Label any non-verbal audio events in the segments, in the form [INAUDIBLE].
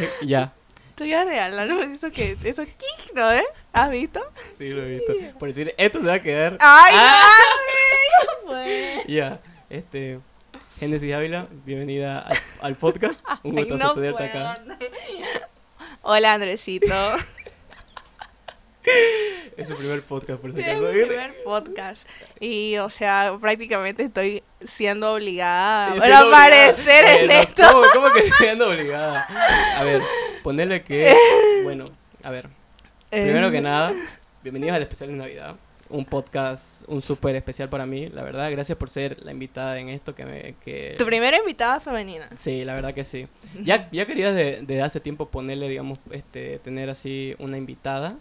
[LAUGHS] ya. Tú ya real, ¿no? Eso que, eso ¿no, eh? ¿Has visto? Sí, lo he visto. Por decir, esto se va a quedar. ¡Ay, Ah. madre! Pues. [LAUGHS] Ya, este. Génesis Ávila, bienvenida al, al podcast. [LAUGHS] Un Ay, gustazo no tenerte acá. Hola, Andresito. Es su primer podcast, por si Es acaso. mi primer podcast. Y, o sea, prácticamente estoy siendo obligada a aparecer en Bueno, esto. ¿Cómo, cómo que ando obligada? A ver, ponerle que. [LAUGHS] Bueno, a ver. Primero Eh. que nada, bienvenidos al especial de Navidad. Un podcast, un súper especial para mí, la verdad. Gracias por ser la invitada en esto que me. Que... Tu primera invitada femenina. Sí, la verdad que sí. Ya, ya quería de, de hace tiempo ponerle, digamos, este, tener así una invitada,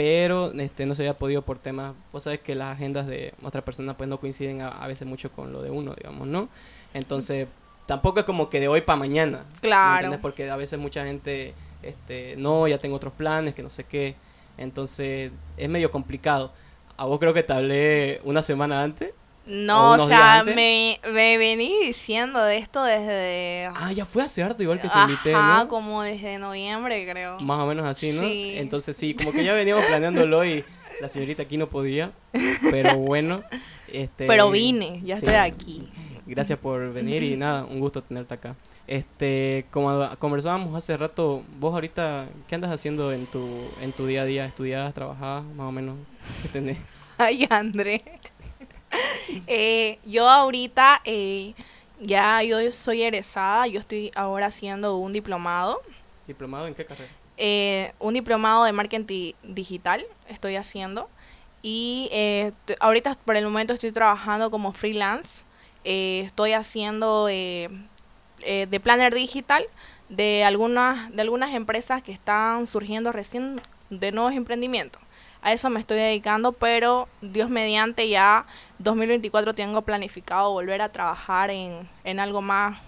pero este, no se había podido por temas, vos sabes que las agendas de otra persona pues no coinciden a, a veces mucho con lo de uno, digamos, ¿no? Entonces, tampoco es como que de hoy para mañana. ¿me Claro. Porque a veces mucha gente, este, no, ya tengo otros planes, que no sé qué. Entonces, es medio complicado. A vos creo que te hablé una semana antes. No, o sea, me, me vení diciendo de esto desde... Ah, ya fue hace harto igual que te invité, Ajá, ¿no? como desde noviembre, creo. Más o menos así, ¿no? Sí. Entonces sí, como que ya veníamos planeándolo y la señorita aquí no podía, pero [LAUGHS] bueno. Este, Pero vine, ya sí. estoy aquí. Gracias por venir y nada, un gusto tenerte acá. Este, como conversábamos hace rato, vos ahorita, ¿qué andas haciendo en tu, en tu día a día? ¿Estudias, trabajás, más o menos? ¿Qué tenés? [LAUGHS] Ay, André. Eh, yo ahorita eh, ya yo soy egresada, yo estoy ahora haciendo un diplomado, ¿Diplomado en qué carrera? eh, un diplomado de marketing digital estoy haciendo y ahorita por el momento estoy trabajando como freelance, estoy haciendo de planner digital de algunas de algunas empresas que están surgiendo recién de nuevos emprendimientos. A eso me estoy dedicando, pero Dios mediante ya 2024 tengo planificado volver a trabajar en, en algo más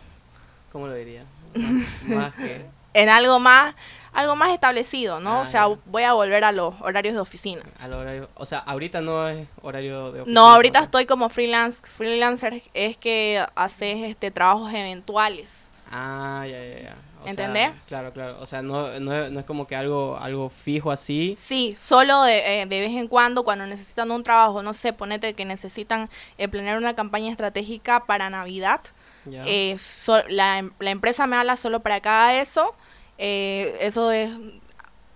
¿Cómo lo diría? Más, [LAUGHS] más que... en algo más algo más establecido, ¿no? Ah, o sea, ya. voy a volver a los horarios de oficina. Al horario, o sea, ahorita no es horario de oficina. No, ahorita ¿no? estoy como freelance. Freelancer es que haces este trabajos eventuales. Ah, ya, ya, ya. O sea, ¿Entendés? claro, claro. O sea, no, no, no es como que algo, algo fijo así. Sí, solo de, eh, de vez en cuando cuando necesitan un trabajo, no sé, ponete que necesitan eh, planear una campaña estratégica para Navidad. Ya. eh, so- la, la empresa me habla solo para haga eso. eh, eso es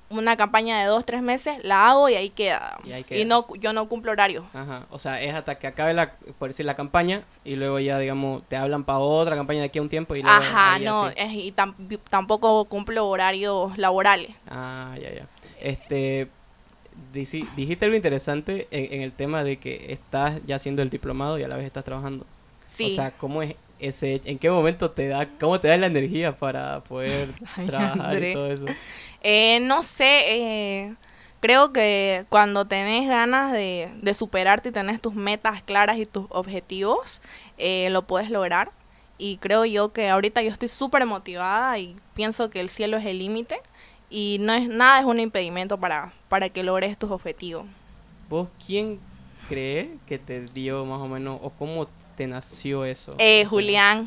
una campaña de dos, tres meses, la hago y ahí queda. Y ahí Y queda. no, yo no cumplo horario. Ajá. O sea, es hasta que acabe la, por decir, la campaña y luego ya, digamos, te hablan para otra campaña de aquí a un tiempo y luego Ajá, no, es- y tam- tampoco cumplo horarios laborales. Ah, ya, ya. Este, dijiste algo interesante en, en el tema de que estás ya haciendo el diplomado y a la vez estás trabajando. Sí. O sea, ¿cómo es ese, en qué momento te da, cómo te da la energía para poder [LAUGHS] Ay, trabajar André. y todo eso? Eh, no sé, eh, creo que cuando tenés ganas de, de superarte y tenés tus metas claras y tus objetivos, eh, lo puedes lograr. Y creo yo que ahorita yo estoy súper motivada y pienso que el cielo es el límite y no es nada es un impedimento para, para que logres tus objetivos. ¿Vos quién cree que te dio más o menos, o cómo te nació eso? Eh, sea,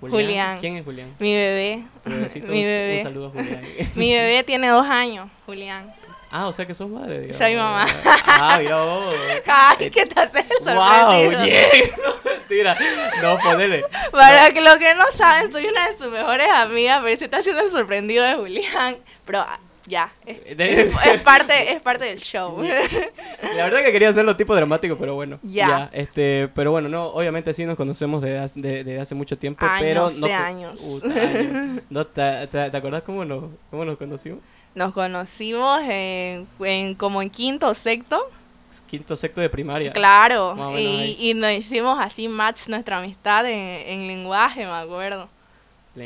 Julián, Julián. ¿Quién es Julián? mi bebé, mi un- bebé. Un saludo a Julián. [LAUGHS] mi bebé tiene dos años, Julián. ah, o sea que sos madre, digamos. Soy mamá. Ah, vos. [LAUGHS] Ay, ¿qué te haces el Wow, sorprendido? yeah. [LAUGHS] No, mentira. No, ponele. Para que los que no saben, soy una de sus mejores amigas, pero se está haciendo el sorprendido de Julián. Pero ya, es, De- es- es parte, es parte del show. [LAUGHS] La verdad que quería hacerlo tipo dramático, pero bueno. Ya. este, pero bueno, no, obviamente sí nos conocemos desde de- desde hace mucho tiempo, pero Años no de años. Uh, años. No, ¿te, te, te acordás cómo nos, cómo nos conocimos? Nos conocimos en, en- como en quinto o sexto. Quinto, sexto de primaria. Claro. Y, y nos hicimos así match nuestra amistad en, en lenguaje, me acuerdo.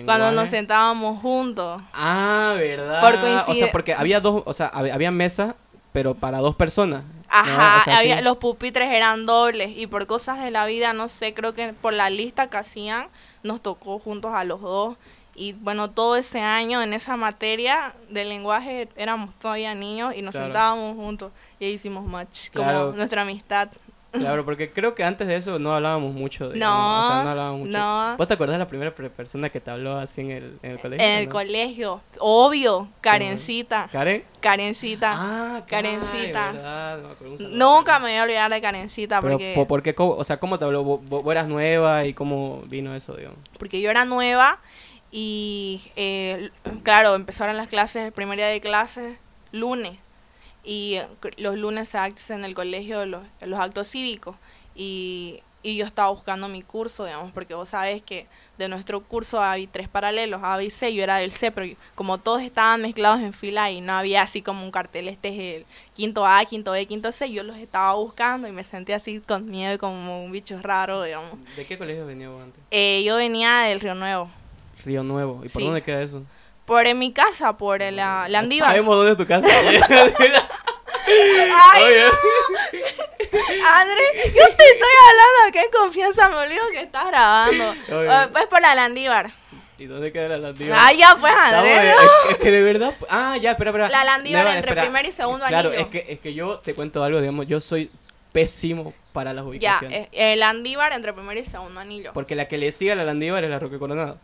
Cuando nos sentábamos juntos. Ah, ¿verdad? Por O coincide- sea, porque había dos, o sea, hab- había mesa, pero para dos personas. ¿no? Ajá, O sea, había, sí. los pupitres eran dobles y por cosas de la vida, no sé, creo que por la lista que hacían nos tocó juntos a los dos. Y bueno, todo ese año en esa materia de lenguaje éramos todavía niños y nos Claro. sentábamos juntos y ahí hicimos match, como Claro. nuestra amistad. Claro, porque creo que antes de eso no hablábamos mucho. De, No, o sea, no hablábamos mucho. no. ¿Vos te acordás de la primera persona que te habló así en el, en el colegio? En el no? colegio, obvio, Karencita, ¿Karen? Karencita. Ah, Karencita. ay, verdad, me Nunca me voy a olvidar de Karencita Pero, porque, po- ¿por qué? ¿Cómo- o sea, ¿cómo te habló? ¿Vos, vos eras nueva y cómo vino eso, digamos? porque yo era nueva y, eh, claro, empezaron las clases, el primer día de clases, lunes. Y los lunes se hacen en el colegio los, los actos cívicos. Y, y yo estaba buscando mi curso, digamos, porque vos sabés que de nuestro curso había tres paralelos, A, B y C, yo era del C, pero como todos estaban mezclados en fila y no había así como un cartel, este es el quinto A, quinto B, quinto C, yo los estaba buscando y me sentí así con miedo, como un bicho raro, digamos. ¿De qué colegio venía vos antes? Eh, yo venía del Río Nuevo. Río Nuevo. ¿Y por Sí. dónde queda eso? Por en mi casa, por la, la Andívar. Sabemos dónde es tu casa. [LAUGHS] [LAUGHS] Ay, Oye. André, yo te estoy hablando en confianza, me olvido que estás grabando. Oye. Eh, pues por la Landívar. ¿Y dónde queda la Landívar? Ah, ya pues, Estamos André. de- ¿no? es, es que de verdad. Ah, ya, espera, espera. La Landívar entre primer y segundo Claro, anillo. es que, es que yo te cuento algo, digamos, yo soy pésimo para las Ya, ubicaciones. eh, el Andívar entre primer y segundo anillo. Porque la que le sigue a la Landívar es la Roque Coronado.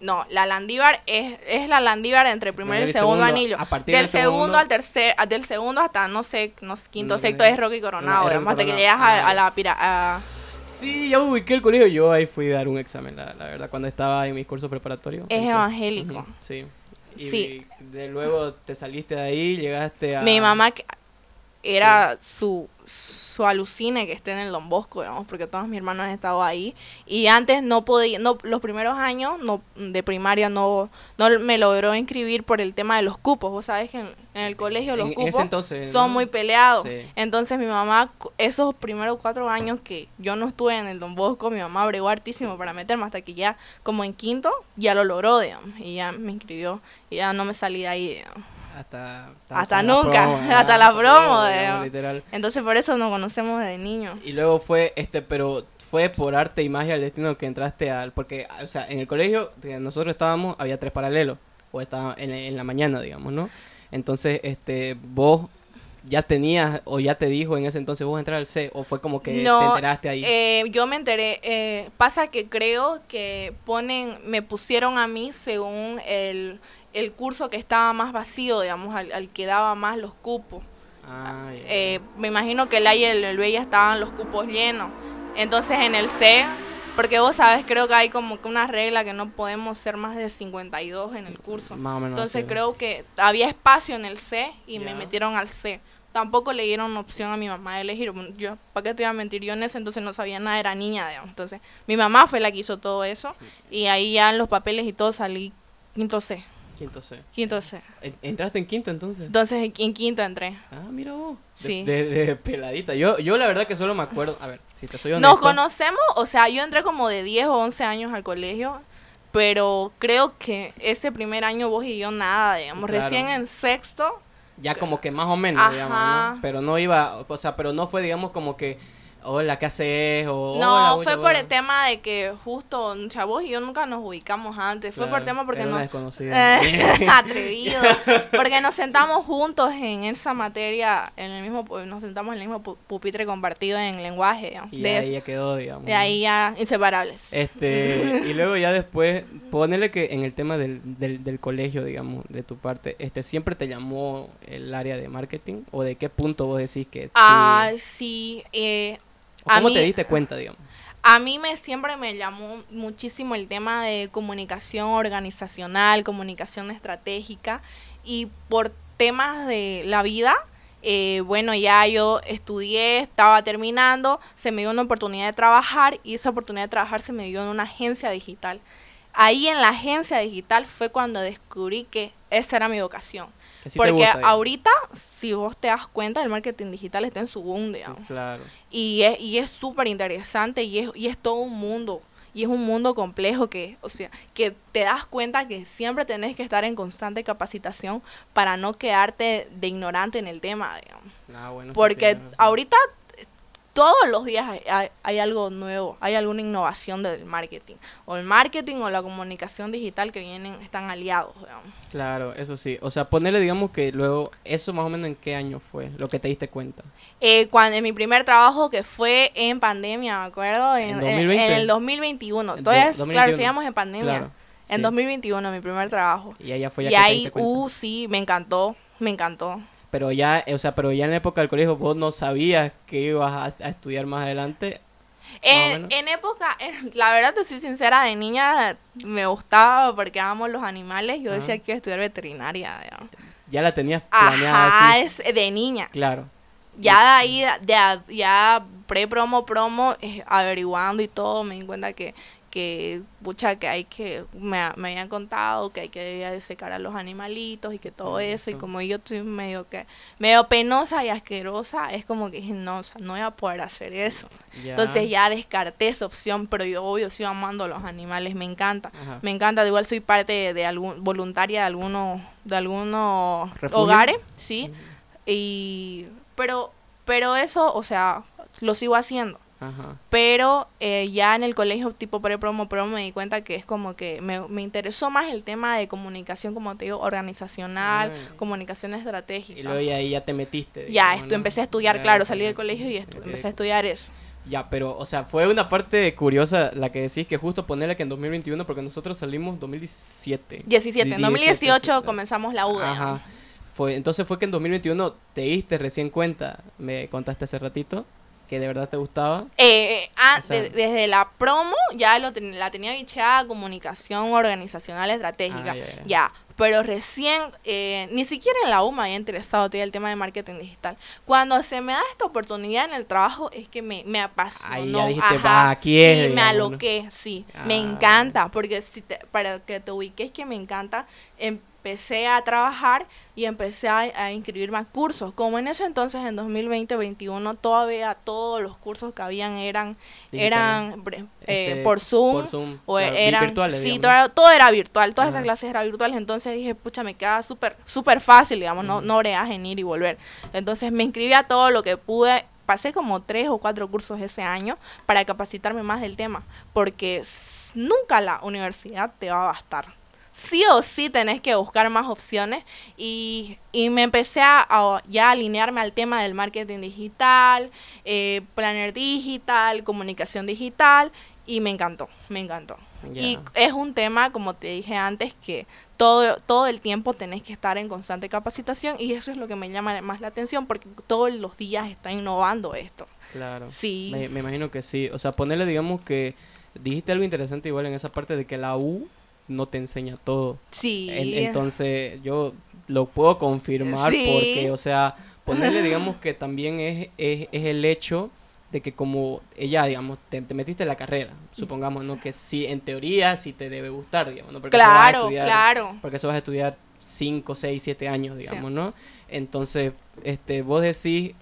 No, la Landívar es, es la Landívar entre primer y segundo, anillo. A partir Del del segundo, al tercer, del segundo hasta no sé, no sé, quinto, No, sexto no, es Rocky Coronado, no, hasta Rocky que llegas a, Ah, a la pira, a- Sí, ya me ubiqué el colegio. Yo ahí fui a dar un examen, la, la verdad, cuando estaba en mis cursos preparatorios. Es Entonces, evangélico. sí. Y Sí. de luego te saliste de ahí, llegaste a... Mi mamá era su, su alucine que esté en el Don Bosco, digamos, porque todos mis hermanos han estado ahí. Y antes no podía, no, los primeros años no, de primaria no, no me logró inscribir por el tema de los cupos. Vos sabés que en, en el colegio los En- cupos entonces, son ¿no? muy peleados. Sí. Entonces mi mamá, esos primeros cuatro años que yo no estuve en el Don Bosco, mi mamá bregó hartísimo para meterme hasta que ya, como en quinto, ya lo logró, digamos, y ya me inscribió y ya no me salí de ahí, digamos. Hasta, Hasta nunca, promo, [LAUGHS] hasta la promo, digamos, literal. Entonces por eso nos conocemos desde niños. Y luego fue, este, pero fue por arte y magia del destino que entraste al... Porque, o sea, en el colegio que nosotros estábamos, había tres paralelos. O estaba en, en la mañana, digamos, ¿no? Entonces, este, vos ya tenías, o ya te dijo en ese entonces vos entrar al C, o fue como que te enteraste ahí. Eh, yo me enteré, eh, pasa que creo que ponen, me pusieron a mí según el, el curso que estaba más vacío, digamos, al, al que daba más los cupos. Ah. Eh, me imagino que el A y el, B ya estaban los cupos llenos. Entonces en el C, porque vos sabes, creo que hay como que una regla que no podemos ser más de 52 en el curso. Más o menos. Entonces creo que había espacio en el C y me metieron al C. Tampoco le dieron opción a mi mamá de elegir. Yo, ¿para qué te iba a mentir? Yo en ese entonces no sabía nada, era niña, digamos. Entonces, mi mamá fue la que hizo todo eso. Y ahí ya en los papeles y todo salí quinto C. Quinto C. Quinto C. En- ¿Entraste en quinto entonces? Entonces, en- en quinto entré. Ah, mira vos. De, Sí. de, de peladita. Yo, yo la verdad que solo me acuerdo. A ver, si te soy honesto. Nos conocemos, o sea, yo entré como de 10 o 11 años al colegio, pero creo que ese primer año vos y yo nada, digamos, Claro. recién en sexto, Ya como que más o menos, Ajá. digamos, ¿no? Pero no iba, o sea, pero no fue, digamos, como que, hola, ¿qué haces? O, no, "Hola, fue hola, por hola". el tema de que justo, o sea, vos y yo nunca nos ubicamos antes, fue por el tema porque era una no... desconocida. [LAUGHS] Eh, [LAUGHS] atrevido, porque nos sentamos juntos en esa materia, en el mismo, nos sentamos en el mismo pu- pupitre compartido en lenguaje, digamos, y de, ahí eso, ya quedó, digamos. de ahí ya inseparables. Este, y luego ya después, ponele que en el tema del, del, del colegio, digamos, de tu parte, este, ¿siempre te llamó el área de marketing? ¿O de qué punto vos decís que? Ah, sí, eh, ¿O a ¿Cómo mí- te diste cuenta, digamos? A mí me siempre me llamó muchísimo el tema de comunicación organizacional, comunicación estratégica y por temas de la vida, eh, bueno, ya yo estudié, estaba terminando, se me dio una oportunidad de trabajar y esa oportunidad de trabajar se me dio en una agencia digital. Ahí en la agencia digital fue cuando descubrí que esa era mi vocación. Que sí te Porque gusta, ahorita, si vos te das cuenta, el marketing digital está en su boom, digamos. Claro. Y es y es súper interesante y es, y es todo un mundo. Y es un mundo complejo que, o sea, que te das cuenta que siempre tenés que estar en constante capacitación para no quedarte de ignorante en el tema, digamos. Ah, bueno, Porque sí. ahorita todos los días hay, hay- hay algo nuevo, hay alguna innovación del marketing. O el marketing o la comunicación digital que vienen, están aliados, digamos. Claro, eso sí. O sea, ponerle, digamos que luego, eso más o menos en qué año fue, lo que te diste cuenta. Eh, cuando, en mi primer trabajo que fue en pandemia, me acuerdo, en, ¿En en- 2020? en el 2021. En Todavía, do- es- 2021. claro, seguíamos en pandemia. Claro. En sí. 2021, mi primer trabajo. Y allá fue ya Y que te ahí, diste cuenta. uh, sí, me encantó, me encantó. Pero ya, eh, o sea, pero ya en la época del colegio vos no sabías que ibas a, a estudiar más adelante. En, época, en- la verdad te soy sincera, de niña me gustaba porque amo los animales. Yo Ajá. decía que iba a estudiar veterinaria. digamos. Ya la tenías planeada Ajá, así. es de niña. Claro. Ya de ahí, de, a- ya pre-promo, promo, eh, averiguando y todo, me di cuenta que, que pucha, que hay que, me, me habían contado que hay que secar a los animalitos y que todo eso, y como yo estoy medio que, medio penosa y asquerosa, es como que dije, no, o sea, no voy a poder hacer eso. Entonces ya descarté esa opción, pero yo obvio sigo amando a los animales, me encanta. Ajá. Me encanta, igual soy parte de, de algún, voluntaria de algunos, de algunos ¿Refugio? hogares, sí. Y, pero, pero eso, o sea, lo sigo haciendo. Ajá. Pero eh, ya en el colegio tipo pre-promo, promo me di cuenta que es como que me, me interesó más el tema de comunicación, como te digo, organizacional, Ah. comunicación estratégica. Y luego ya ahí ya te metiste. ya, ¿no? empecé a estudiar, Ya, claro, salí del colegio y estu- empecé a estudiar eso. Ya, pero, o sea, fue una parte curiosa la que decís que justo ponerle que en 2021, porque nosotros salimos 2017. 17, en Di- 2018 sí. comenzamos la UDA. Ajá. Fue, entonces fue que en 2021 te diste recién cuenta, me contaste hace ratito, que de verdad te gustaba. Eh, eh, ah, O sea- de- desde la promo ya lo ten- la tenía bichada comunicación organizacional estratégica. Ah, ya, ya. ya. Pero recién, eh, ni siquiera en la U me había interesado todo el tema de marketing digital. Cuando se me da esta oportunidad en el trabajo es que me, me apasionó. Ahí ya dijiste, Ajá. "Va, aquí es", Sí, me aloqué, sí. Me Ah. encanta, porque si te- para que te ubiques que me encanta, empecé a trabajar y empecé a, a inscribirme a cursos. Como en ese entonces, en 2020-2021, todavía todos los cursos que habían eran, eran eh, Este, por Zoom. por Zoom, O claro, eran, virtuales, sí, todo era, todo era virtual, todas Ajá. esas clases eran virtuales, entonces dije, pucha, me queda súper súper fácil, digamos, no, no bregas en ir y volver. Entonces me inscribí a todo lo que pude, pasé como tres o cuatro cursos ese año para capacitarme más del tema, porque nunca la universidad te va a bastar. Sí o sí tenés que buscar más opciones y, y me empecé a, a ya alinearme al tema del marketing digital, eh, planner digital, comunicación digital y me encantó, me encantó. Y es un tema, como te dije antes, que todo, todo el tiempo tenés que estar en constante capacitación y eso es lo que me llama más la atención porque todos los días está innovando esto. Claro. Sí. Me, me imagino que sí. O sea, ponerle, digamos que dijiste algo interesante igual en esa parte de que la U no te enseña todo. Sí. En- entonces, yo lo puedo confirmar Sí. porque, o sea, ponerle, digamos que también es, es, es el hecho de que como ella, digamos, te, te metiste en la carrera, supongamos, ¿no? Que sí, en teoría sí te debe gustar, digamos, ¿no? Porque claro, estudiar- claro. Porque eso vas a estudiar 5, 6, 7 años, digamos, ¿no? Entonces, este, vos decís,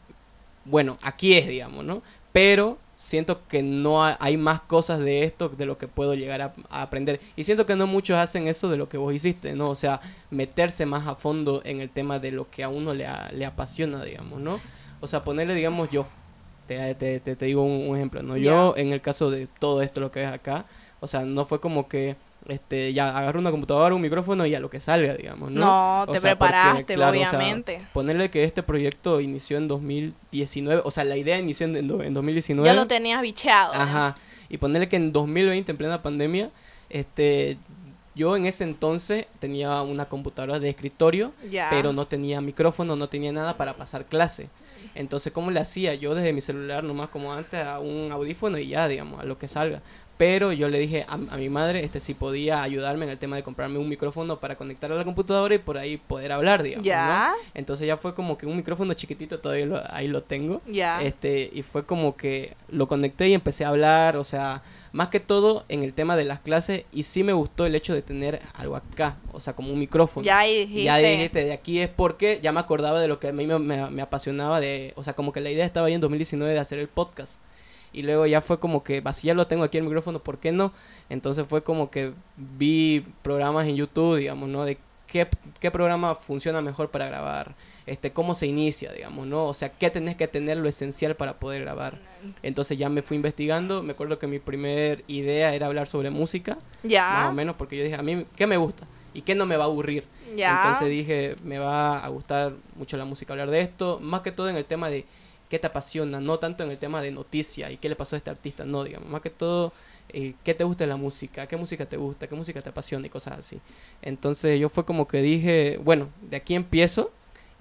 bueno, aquí es, digamos, ¿no? Pero siento que no ha- hay más cosas de esto de lo que puedo llegar a, a aprender. Y siento que no muchos hacen eso de lo que vos hiciste, ¿no? O sea, meterse más a fondo en el tema de lo que a uno le, a- le apasiona, digamos, ¿no? O sea, ponerle, digamos, yo, te, te, te, te digo un, un ejemplo, ¿no? Yo, en el caso de todo esto, lo que ves acá, o sea, no fue como que, este, ya agarro una computadora, un micrófono y a lo que salga, digamos, ¿no? No, O te porque, preparaste, claro, o sea, obviamente. ponerle que este proyecto inició en 2019, o sea, la idea inició en, en do- en 2019. ya lo tenías bicheado. ¿eh? Ajá. Y ponerle que en 2020, en plena pandemia, este, yo en ese entonces tenía una computadora de escritorio, Ya. pero no tenía micrófono, no tenía nada para pasar clase. Entonces, ¿cómo le hacía? Yo desde mi celular, nomás como antes, a un audífono y ya, digamos, a lo que salga. Pero yo le dije a, a mi madre este si podía ayudarme en el tema de comprarme un micrófono para conectar a la computadora y por ahí poder hablar, digamos. ¿no? Ya, Entonces ya fue como que un micrófono chiquitito, todavía lo- ahí lo tengo. ya. Este, y fue como que lo conecté y empecé a hablar, o sea, más que todo en el tema de las clases, y sí me gustó el hecho de tener algo acá, o sea, como un micrófono. ya dijiste. Ya dijiste, de aquí es porque ya me acordaba de lo que a mí me, me- me apasionaba de, o sea, como que la idea estaba ahí en 2019 de hacer el podcast. Y luego ya fue como que, si ya lo tengo aquí el micrófono, ¿por qué no? Entonces fue como que vi programas en YouTube, digamos, ¿no? De qué, qué programa funciona mejor para grabar, este, cómo se inicia, digamos, ¿no? O sea, qué tenés que tener lo esencial para poder grabar. Entonces ya me fui investigando, me acuerdo que mi primer idea era hablar sobre música, Ya. más o menos, porque yo dije, a mí, ¿qué me gusta? ¿Y qué no me va a aburrir? Ya. Entonces dije, me va a gustar mucho la música hablar de esto, más que todo en el tema de qué te apasiona, no tanto en el tema de noticia y qué le pasó a este artista, no, digamos, más que todo eh, qué te gusta de la música, qué música te gusta, qué música te apasiona y cosas así. Entonces yo fue como que dije, bueno, de aquí empiezo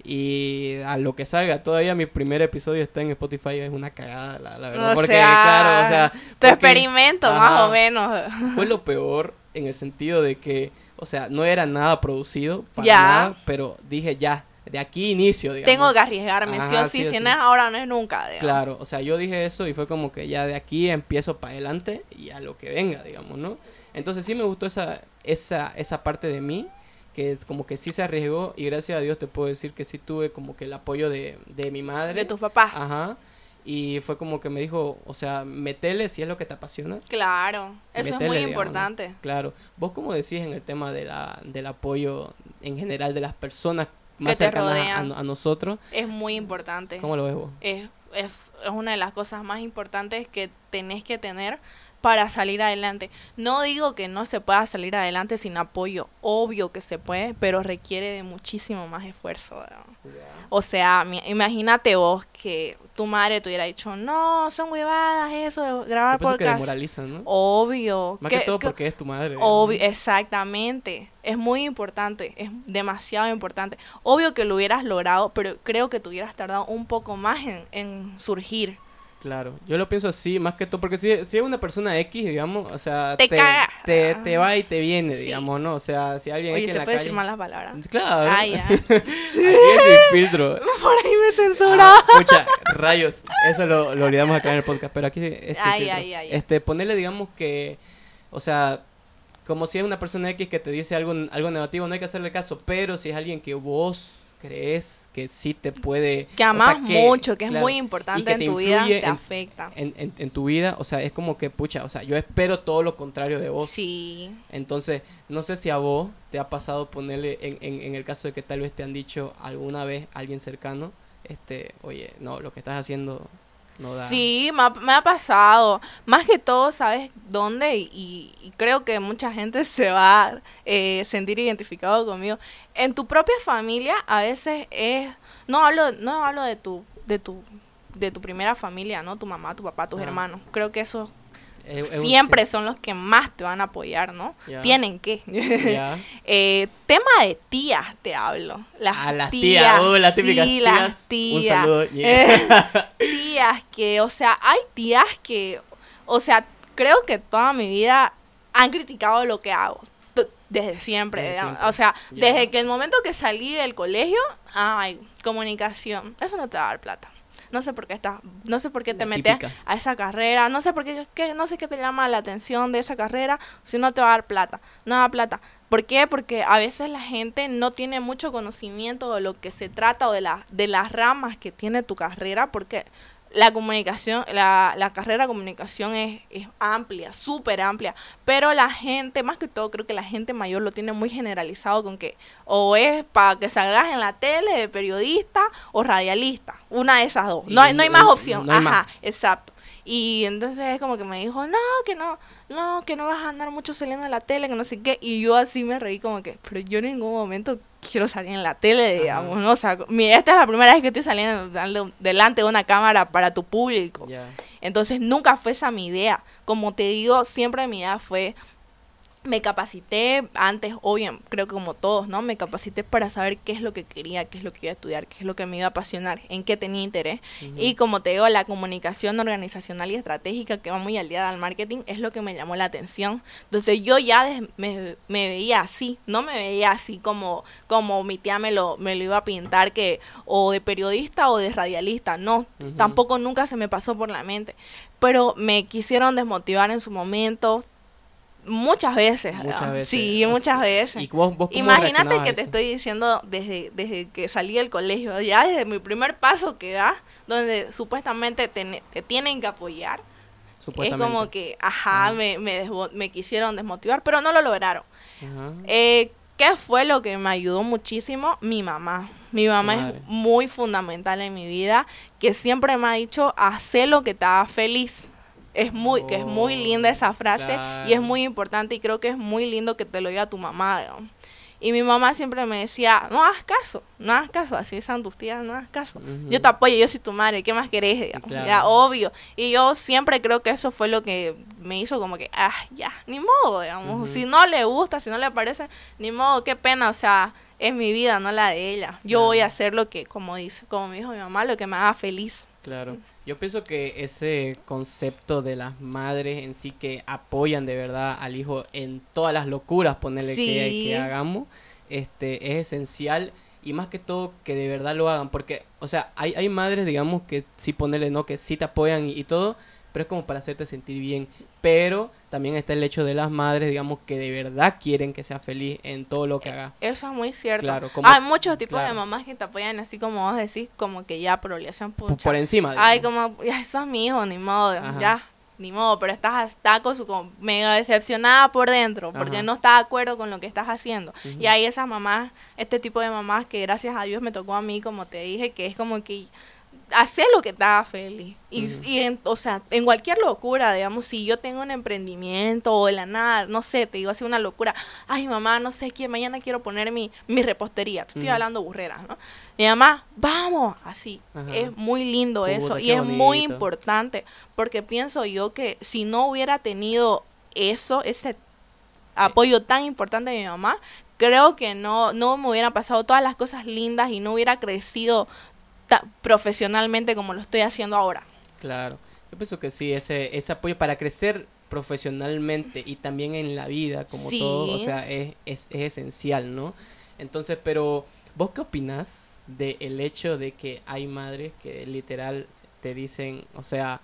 y a lo que salga, todavía mi primer episodio está en Spotify, es una cagada, la, la verdad, O porque sea, claro, o sea, Tu porque- experimento, más Ajá. o menos. fue lo peor en el sentido de que, o sea, no era nada producido, para Ya. nada, pero dije ya, de aquí inicio, digamos. Tengo que arriesgarme, sí o sí. sí o si sí. no es ahora, no es nunca. digamos. Claro, o sea, yo dije eso y fue como que ya de aquí empiezo para adelante y a lo que venga, digamos, ¿no? Entonces sí me gustó esa, esa, esa parte de mí, que es como que sí se arriesgó y gracias a Dios te puedo decir que sí tuve como que el apoyo de, de mi madre. De tus papás. Ajá. Y fue como que me dijo, o sea, metele si es lo que te apasiona. Claro. Eso es muy digamos, ¿no? importante. Claro. Vos como decís en el tema de la, del apoyo en general de las personas más te a- a, rodean. a nosotros, Es muy importante. ¿cómo lo ves vos? es, es, es una de las cosas más importantes que tenés que tener para salir adelante. No digo que no se pueda salir adelante sin apoyo, obvio que se puede, pero requiere de muchísimo más esfuerzo. ¿no? O sea, mi- imagínate vos que tu madre te hubiera dicho, no, son huevadas eso de grabar que podcast. demoralizan, ¿no? Obvio. Más que, que- todo que- porque es tu madre. Obvio, exactamente. Es muy importante, es demasiado importante. Obvio que lo hubieras logrado, pero creo que te hubieras tardado un poco más en, en surgir. Claro, yo lo pienso así, más que todo, porque si, si es una persona X, digamos, o sea, Te te, te va y te viene, Sí. digamos, ¿no? O sea, si alguien Oye, X en ¿se la puede calle... decir malas palabras? Claro. Ah, ya. [LAUGHS] Aquí es filtro. [LAUGHS] Por ahí me censuraba. Ah, pucha, rayos, eso lo, lo olvidamos acá en el podcast, pero aquí es Ay, ay, ay. Este, ponerle, digamos que, o sea, como si es una persona X que te dice algo, algo negativo, no hay que hacerle caso, pero si es alguien que vos crees que sí te puede... que o sea, amas que- mucho, que es muy importante en tu vida, te en- afecta. en, en, en tu vida, o sea, es como que, pucha, o sea, yo espero todo lo contrario de vos. Sí. Entonces, no sé si a vos te ha pasado ponerle, en, en, en el caso de que tal vez te han dicho alguna vez alguien cercano, este, oye, no, lo que estás haciendo no da. Sí, me ha, me ha pasado. Más que todo, ¿sabes dónde? Y, y creo que mucha gente [LAUGHS] se va a eh, sentir identificado conmigo. En tu propia familia, a veces es. No hablo, no hablo de tu, de tu, de tu primera familia, ¿no? Tu mamá, tu papá, tus Ah. hermanos. Creo que esos Siempre son los que más te van a apoyar, ¿no? Tienen que. [LAUGHS] Eh, tema de tías te hablo. Las, tías. tías, uh, las típicas sí, tías. las tías. Un saludo. [LAUGHS] [LAUGHS] Tías que, o sea, hay tías que, o sea, creo que toda mi vida han criticado lo que hago. Desde siempre, Desde siempre. o sea, desde que el momento que salí del colegio, ay, comunicación, eso no te va a dar plata. No sé por qué estás, no sé por qué te La metes típica. a esa carrera, no sé por qué, qué- no sé qué te llama la atención de esa carrera, si no te va a dar plata, no da plata. ¿Por qué? Porque a veces la gente no tiene mucho conocimiento de lo que se trata o de, la, de las ramas que tiene tu carrera, porque la comunicación, la, la carrera de comunicación es, es amplia, súper amplia, pero la gente, más que todo creo que la gente mayor lo tiene muy generalizado con que o es para que salgas en la tele de periodista o radialista, una de esas dos, no hay, no hay más opción, no hay ajá, más. exacto. Y entonces es como que me dijo, no, que no, no, que no vas a andar mucho saliendo en la tele, que no sé qué. Y yo así me reí como que, pero yo en ningún momento quiero salir en la tele, digamos, ¿no? O sea, mira, esta es la primera vez que estoy saliendo delante de una cámara para tu público. Entonces nunca fue esa mi idea. Como te digo, siempre mi idea fue, me capacité antes, obvio, creo que como todos, ¿no? Me capacité para saber qué es lo que quería, qué es lo que iba a estudiar, qué es lo que me iba a apasionar, en qué tenía interés. Y como te digo, la comunicación organizacional y estratégica que va muy al marketing es lo que me llamó la atención. Entonces yo ya des- me, me veía así, no me veía así como, como mi tía me lo, me lo iba a pintar que o de periodista o de radialista, no, tampoco nunca se me pasó por la mente. Pero me quisieron desmotivar en su momento muchas veces. Muchas ¿no? veces. Sí, muchas veces. ¿Y vos, vos cómo Imagínate que te estoy diciendo desde, desde que salí del colegio, ya desde mi primer paso que da, donde supuestamente te, te tienen que apoyar, es como que, ajá, Ajá. me, me, me quisieron desmotivar, pero no lo lograron. Ajá. Eh, ¿Qué fue lo que me ayudó muchísimo? Mi mamá. Mi mamá es muy fundamental en mi vida, que siempre me ha dicho, haz lo que te haga feliz. Es muy, que es muy linda esa frase y es muy importante y creo que es muy lindo que te lo diga tu mamá. Y mi mamá siempre me decía, no hagas caso, no hagas caso, así es tía, no hagas caso. Yo te apoyo, yo soy tu madre, ¿qué más querés? Ya, obvio. Y yo siempre creo que eso fue lo que me hizo como que, ah, ya, ni modo, digamos. Si no le gusta, si no le parece, ni modo, qué pena, o sea, es mi vida, no la de ella. Yo voy a hacer lo que, como dice, como me dijo mi mamá, lo que me haga feliz. Claro. Yo pienso que ese concepto de las madres en sí que apoyan de verdad al hijo en todas las locuras, ponerle que, hagamos, este, es esencial y más que todo que de verdad lo hagan, porque, o sea, hay, hay madres, digamos, que sí ponerle, ¿no? Que sí te apoyan y todo, pero es como para hacerte sentir bien. Pero también está el hecho de las madres, digamos, que de verdad quieren que sea feliz en todo lo que haga. Eso es muy cierto. Hay muchos tipos de mamás que te apoyan así como vos decís, como que ya, pero le hacen Por encima. Ay, como, ya, eso es mi hijo, ni modo, ya, ni modo, pero estás está con su, como, medio decepcionada por dentro, porque no está de acuerdo con lo que estás haciendo. Y hay esas mamás, este tipo de mamás que gracias a Dios me tocó a mí, como te dije, que es como que hacer lo que te haga feliz. Y, y en, o sea, en cualquier locura, digamos, si yo tengo un emprendimiento o de la nada, no sé, te digo así una locura, ay mamá, no sé qué, mañana quiero poner mi, mi repostería, estoy hablando burreras, ¿no? Mi mamá, vamos, así, es muy lindo eso y es muy importante porque pienso yo que si no hubiera tenido eso, ese apoyo tan importante de mi mamá, creo que no, no me hubieran pasado todas las cosas lindas y no hubiera crecido profesionalmente como lo estoy haciendo ahora. Claro, yo pienso que sí, ese, ese apoyo para crecer profesionalmente y también en la vida como todo, o sea, es, es, esencial, ¿no? Entonces, pero ¿vos qué opinás del hecho de que hay madres que literal te dicen, o sea,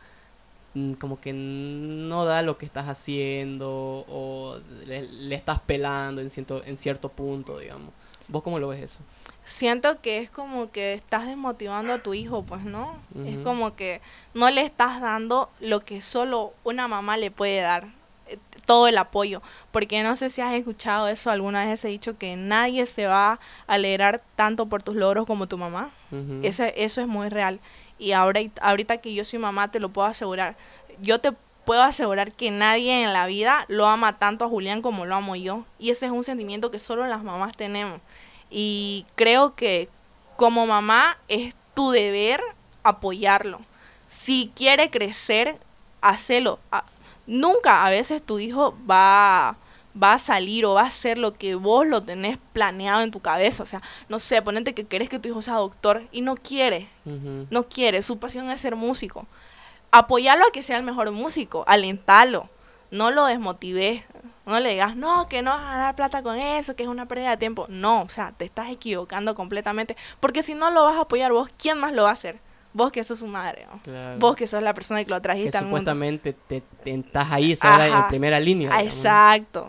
mm, como que no da lo que estás haciendo o le, le estás pelando en cierto, en cierto punto, digamos? ¿Vos cómo lo ves eso? siento que es como que estás desmotivando a tu hijo, pues, ¿no? Es como que no le estás dando lo que solo una mamá le puede dar, eh, todo el apoyo, porque no sé si has escuchado eso, alguna vez he dicho que nadie se va a alegrar tanto por tus logros como tu mamá. eso, eso es muy real. Y ahora, ahorita que yo soy mamá, te lo puedo asegurar. Yo te puedo asegurar que nadie en la vida lo ama tanto a Julián como lo amo yo. Y ese es un sentimiento que solo las mamás tenemos. Y creo que como mamá es tu deber apoyarlo. Si quiere crecer, hacelo. Ah, nunca a veces tu hijo va, va a salir o va a hacer lo que vos lo tenés planeado en tu cabeza. O sea, no sé, ponete que querés que tu hijo sea doctor y no quiere. No quiere. Su pasión es ser músico. Apoyarlo a que sea el mejor músico. Alentalo. No lo desmotives. No le digas, no, que no vas a ganar plata con eso, que es una pérdida de tiempo. No, o sea, te estás equivocando completamente. Porque si no lo vas a apoyar vos, ¿quién más lo va a hacer? Vos que sos su madre, vos que sos la persona que lo trajiste al mundo. Supuestamente te, estás ahí, en primera línea. exacto.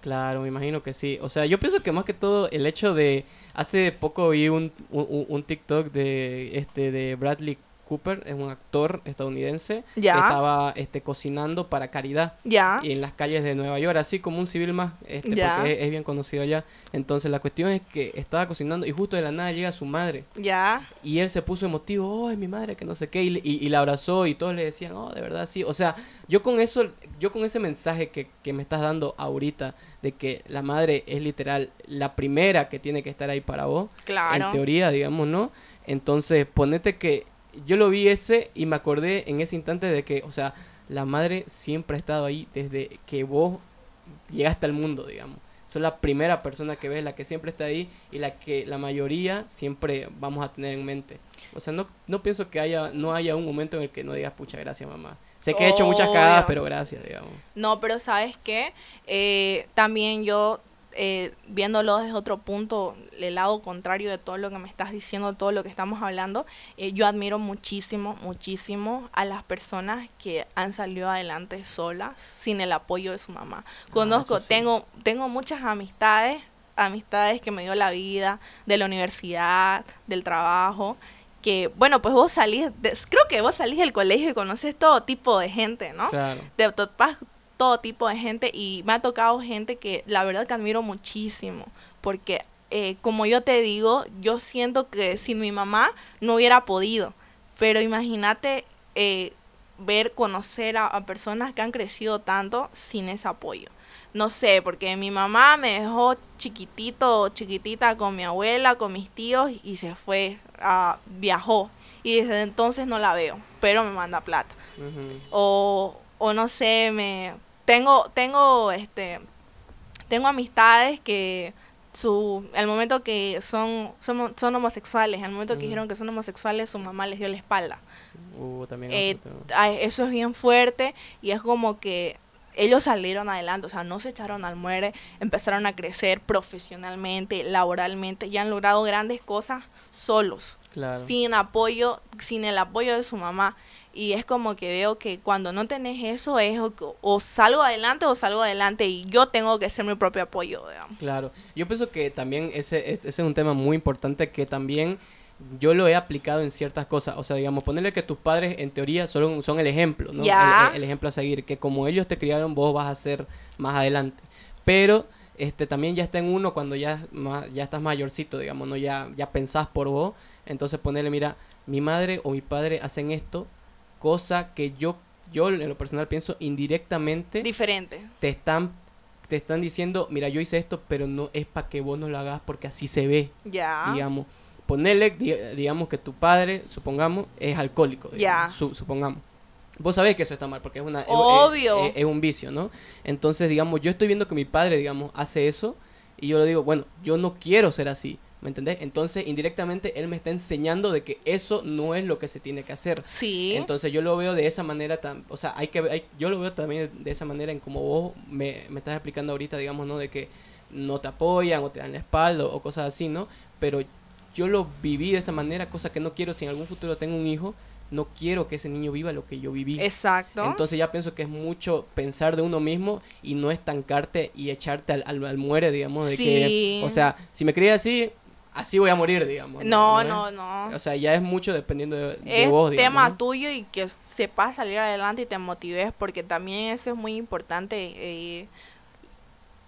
Claro, me imagino que sí. O sea, yo pienso que más que todo el hecho de... Hace poco vi un, un, un TikTok de, este, de Bradley Cooper es un actor estadounidense que estaba este, cocinando para caridad ya. y en las calles de Nueva York, así como un civil más, este, porque es, bien conocido allá. Entonces la cuestión es que estaba cocinando y justo de la nada llega su madre. Ya. Y él se puso emotivo, ay, mi madre, que no sé qué, y, y, la abrazó y todos le decían, oh, de verdad sí. O sea, yo con eso, yo con ese mensaje que, que me estás dando ahorita, de que la madre es literal la primera que tiene que estar ahí para vos, claro. en teoría, digamos, ¿no? Entonces, ponete que yo lo vi ese y me acordé en ese instante de que, o sea, la madre siempre ha estado ahí desde que vos llegaste al mundo, digamos. Son la primera persona que ves, la que siempre está ahí y la que la mayoría siempre vamos a tener en mente. O sea, no, no pienso que haya, no haya un momento en el que no digas, pucha, gracias mamá. Sé que he hecho muchas cagadas, pero gracias, digamos. No, pero sabes qué, eh, también yo eh, viéndolo desde otro punto, el lado contrario de todo lo que me estás diciendo, todo lo que estamos hablando, eh, yo admiro muchísimo, muchísimo a las personas que han salido adelante solas, sin el apoyo de su mamá. Ah, Conozco, tengo, tengo muchas amistades, amistades que me dio la vida, de la universidad, del trabajo, que, bueno, pues vos salís, creo que vos salís del colegio y conoces todo tipo de gente, ¿no? Claro. De, todo tipo de gente y me ha tocado gente que la verdad que admiro muchísimo, porque eh, como yo te digo, yo siento que sin mi mamá no hubiera podido, pero imagínate eh, ver, conocer a, a personas que han crecido tanto sin ese apoyo. No sé, porque mi mamá me dejó chiquitito, chiquitita con mi abuela, con mis tíos y se fue, a viajó. Y desde entonces no la veo, pero me manda plata. O, o no sé, me tengo, tengo, este, tengo amistades que su, el momento que son, son, son homosexuales, el momento que Ujú. dijeron que son homosexuales, su mamá les dio la espalda. Uh, también Eh, eso es bien fuerte y es como que ellos salieron adelante, o sea, no se echaron al muere, empezaron a crecer profesionalmente, laboralmente y han logrado grandes cosas solos, Claro. sin apoyo, sin el apoyo de su mamá. Y es como que veo que cuando no tenés eso es o, o salgo adelante o salgo adelante y yo tengo que ser mi propio apoyo, digamos. Claro, yo pienso que también ese, es- ese es un tema muy importante que también yo lo he aplicado en ciertas cosas. O sea, digamos, ponerle que tus padres en teoría son, son el ejemplo, ¿no? El, ejemplo a seguir, que como ellos te criaron, vos vas a ser más adelante. Pero este también ya está en uno cuando ya, ya estás mayorcito, digamos, ¿no? Ya, ya pensás por vos. Entonces ponerle, mira, mi madre o mi padre hacen esto, cosa que yo, yo en lo personal pienso indirectamente Diferente. te están te están diciendo, mira, yo hice esto, pero no es para que vos no lo hagas porque así se ve, Ya. digamos. Ponerle, di- digamos que tu padre, supongamos, es alcohólico, Ya. su- supongamos. Vos sabés que eso está mal porque es una es- Obvio. Es, es un vicio, ¿no? Entonces, digamos, yo estoy viendo que mi padre, digamos, hace eso y yo le digo, bueno, yo no quiero ser así, ¿me entendés? Entonces, indirectamente él me está enseñando de que eso no es lo que se tiene que hacer. Sí. Entonces yo lo veo de esa manera, tam- o sea, hay que hay- yo lo veo también de esa manera en como vos me, me estás explicando ahorita, digamos, ¿no? De que no te apoyan o te dan la espalda o cosas así, ¿no? Pero yo lo viví de esa manera, cosa que no quiero, si en algún futuro tengo un hijo, no quiero que ese niño viva lo que yo viví. Exacto. Entonces ya pienso que es mucho pensar de uno mismo y no estancarte y echarte al, al, al muere, digamos, de Sí. que, o sea, si me creía así, así voy a morir, digamos. no, no, no. O sea, ya es mucho dependiendo de, de es vos, digamos, tema tuyo y que sepas salir adelante y te motives porque también eso es muy importante eh,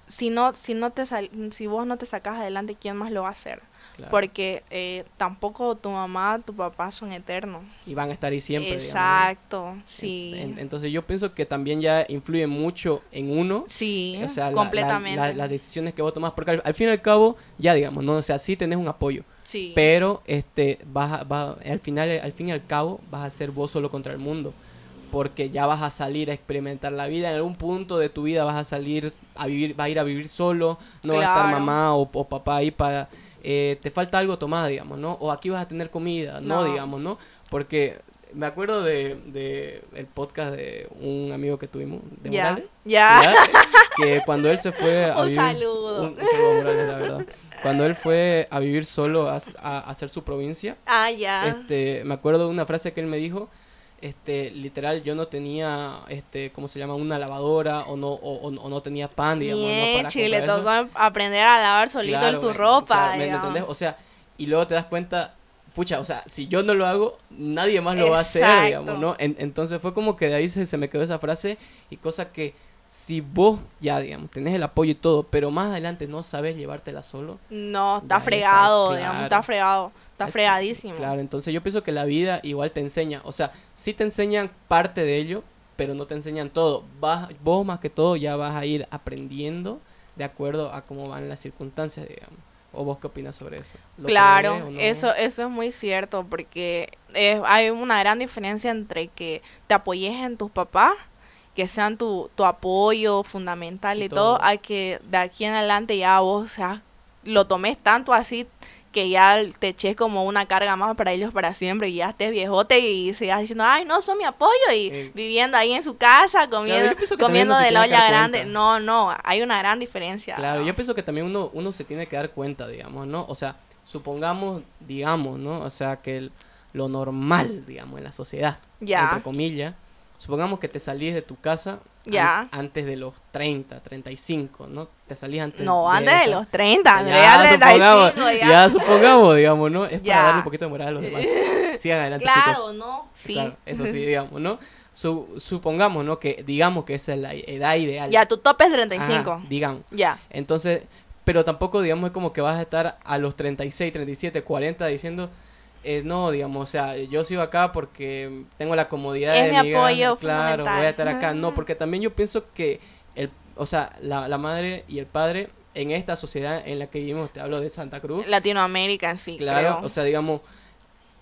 si no si no te sal- si vos no te sacas adelante quién más lo va a hacer Claro. porque eh, tampoco tu mamá tu papá son eternos y van a estar ahí siempre. digamos, ¿no? exacto sí En- entonces yo pienso que también ya influye mucho en uno. sí O sea, la- la- completamente la- las decisiones que vos tomás, porque al, al fin y al cabo, ya digamos, ¿no? O sea, sí tenés un apoyo, sí pero este, vas a- va, al final, al fin y al cabo, vas a ser vos solo contra el mundo. Porque ya vas a salir a experimentar la vida. En algún punto de tu vida vas a salir a vivir, vas a ir a vivir solo. No va a estar Claro. mamá o, o papá ahí para. Eh, te falta algo tomar, digamos, ¿no? O aquí vas a tener comida, ¿no? No. Digamos, ¿no? Porque me acuerdo de, de el podcast de un amigo que tuvimos, de Morales, ya que cuando él se fue [LAUGHS] a Un vivir... saludo. Un, un saludo a Morales, la verdad. Cuando él fue a vivir solo a, a- a hacer su provincia, ah ya este, me acuerdo de una frase que él me dijo, este, literal, yo no tenía, este, ¿cómo se llama? Una lavadora o no, o, no tenía pan, digamos, ¿no? Bien, Para le eso. tocó aprender a lavar solito Claro, en su ropa claro, ¿me digamos. entendés? O sea, y luego te das cuenta, pucha, o sea, si yo no lo hago, nadie más lo va a hacer, digamos, ¿no? En- entonces fue como que de ahí se, se me quedó esa frase y cosa que si vos ya, digamos, tenés el apoyo y todo, pero más adelante no sabes llevártela solo. No, está está, fregado, digamos, claro. está fregado, está Es- fregadísimo. Claro, entonces yo pienso que la vida igual te enseña, o sea, sí te enseñan parte de ello, pero no te enseñan todo. Vas, vos más que todo ya vas a ir aprendiendo de acuerdo a cómo van las circunstancias, digamos. ¿O vos qué opinas sobre eso? ¿Lo Claro, crees o no? eso, eso es muy cierto, porque eh, hay una gran diferencia entre que te apoyes en tus papás, que sean tu, tu apoyo fundamental Y y, todo, todo. a que de aquí en adelante ya vos lo tomes tanto así que ya te eches como una carga más para ellos para siempre y ya estés viejote y sigas diciendo, ay, no, son mi apoyo y Eh. viviendo ahí en su casa, comiendo, comiendo de la olla grande. cuenta. No, no, hay una gran diferencia. Claro, ¿no? yo pienso que también uno, uno se tiene que dar cuenta, digamos, ¿no? O sea, supongamos, digamos, ¿no? O sea, que el- lo normal, digamos, en la sociedad, Ya. entre comillas, supongamos que te salís de tu casa an- Ya. antes de los 30, 35, ¿no? Te salís antes No, antes de esa- los 30, Andrea, Ya, 35, supongamos, ya. ya supongamos, digamos, ¿no? Es Ya. para darle un poquito de moral a los demás. [LAUGHS] Sigan adelante, Claro, chicos. ¿no? Sí. Claro, eso sí, digamos, ¿no? su- supongamos, ¿no? Que digamos que esa es la edad ideal. Ya, tu tope es 35. Ajá, digamos. Ya. Entonces, pero tampoco, digamos, es como que vas a estar a los 36, 37, 40 diciendo, eh, no, digamos, o sea, yo sigo acá porque tengo la comodidad Es de mi hogar, apoyo claro, voy a estar acá. No, porque también yo pienso que, el, o sea, la, la madre y el padre en esta sociedad en la que vivimos, te hablo de Santa Cruz, Latinoamérica sí, claro, creo. o sea, digamos,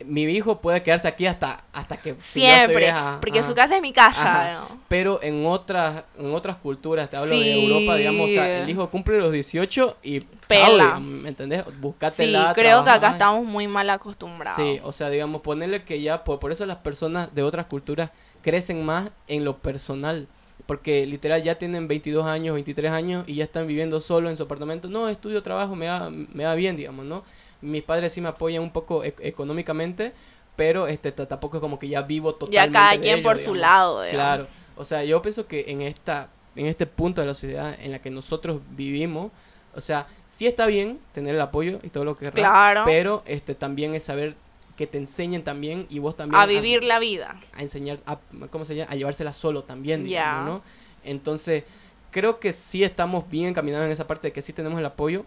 mi hijo puede quedarse aquí hasta, hasta que... si Siempre, vieja, porque ajá. su casa es mi casa. Pero en otras, en otras culturas, te hablo Sí. de Europa, digamos, o sea, el hijo cumple los 18 y Pela. ¿me entendés? Sí, Búscatela, creo que acá estamos muy mal acostumbrados. Sí, o sea, digamos, ponerle que ya, por, por eso las personas de otras culturas crecen más en lo personal. Porque literal ya tienen 22 años, 23 años y ya están viviendo solo en su apartamento. No, estudio, trabajo, me va, me va bien, digamos, ¿no? Mis padres sí me apoyan un poco e- económicamente, pero este tampoco es como que ya vivo totalmente ya cada de quien ello, por su lado. digamos. Claro, o sea, yo pienso que en esta en este punto de la sociedad en la que nosotros vivimos, o sea, sí está bien tener el apoyo y todo lo que Claro. pero este también es saber que te enseñen también y vos también A vivir la vida. a enseñar a cómo se llama, a llevársela solo también, Ya. digamos, ¿no? Entonces, creo que sí estamos bien encaminados en esa parte de que sí tenemos el apoyo,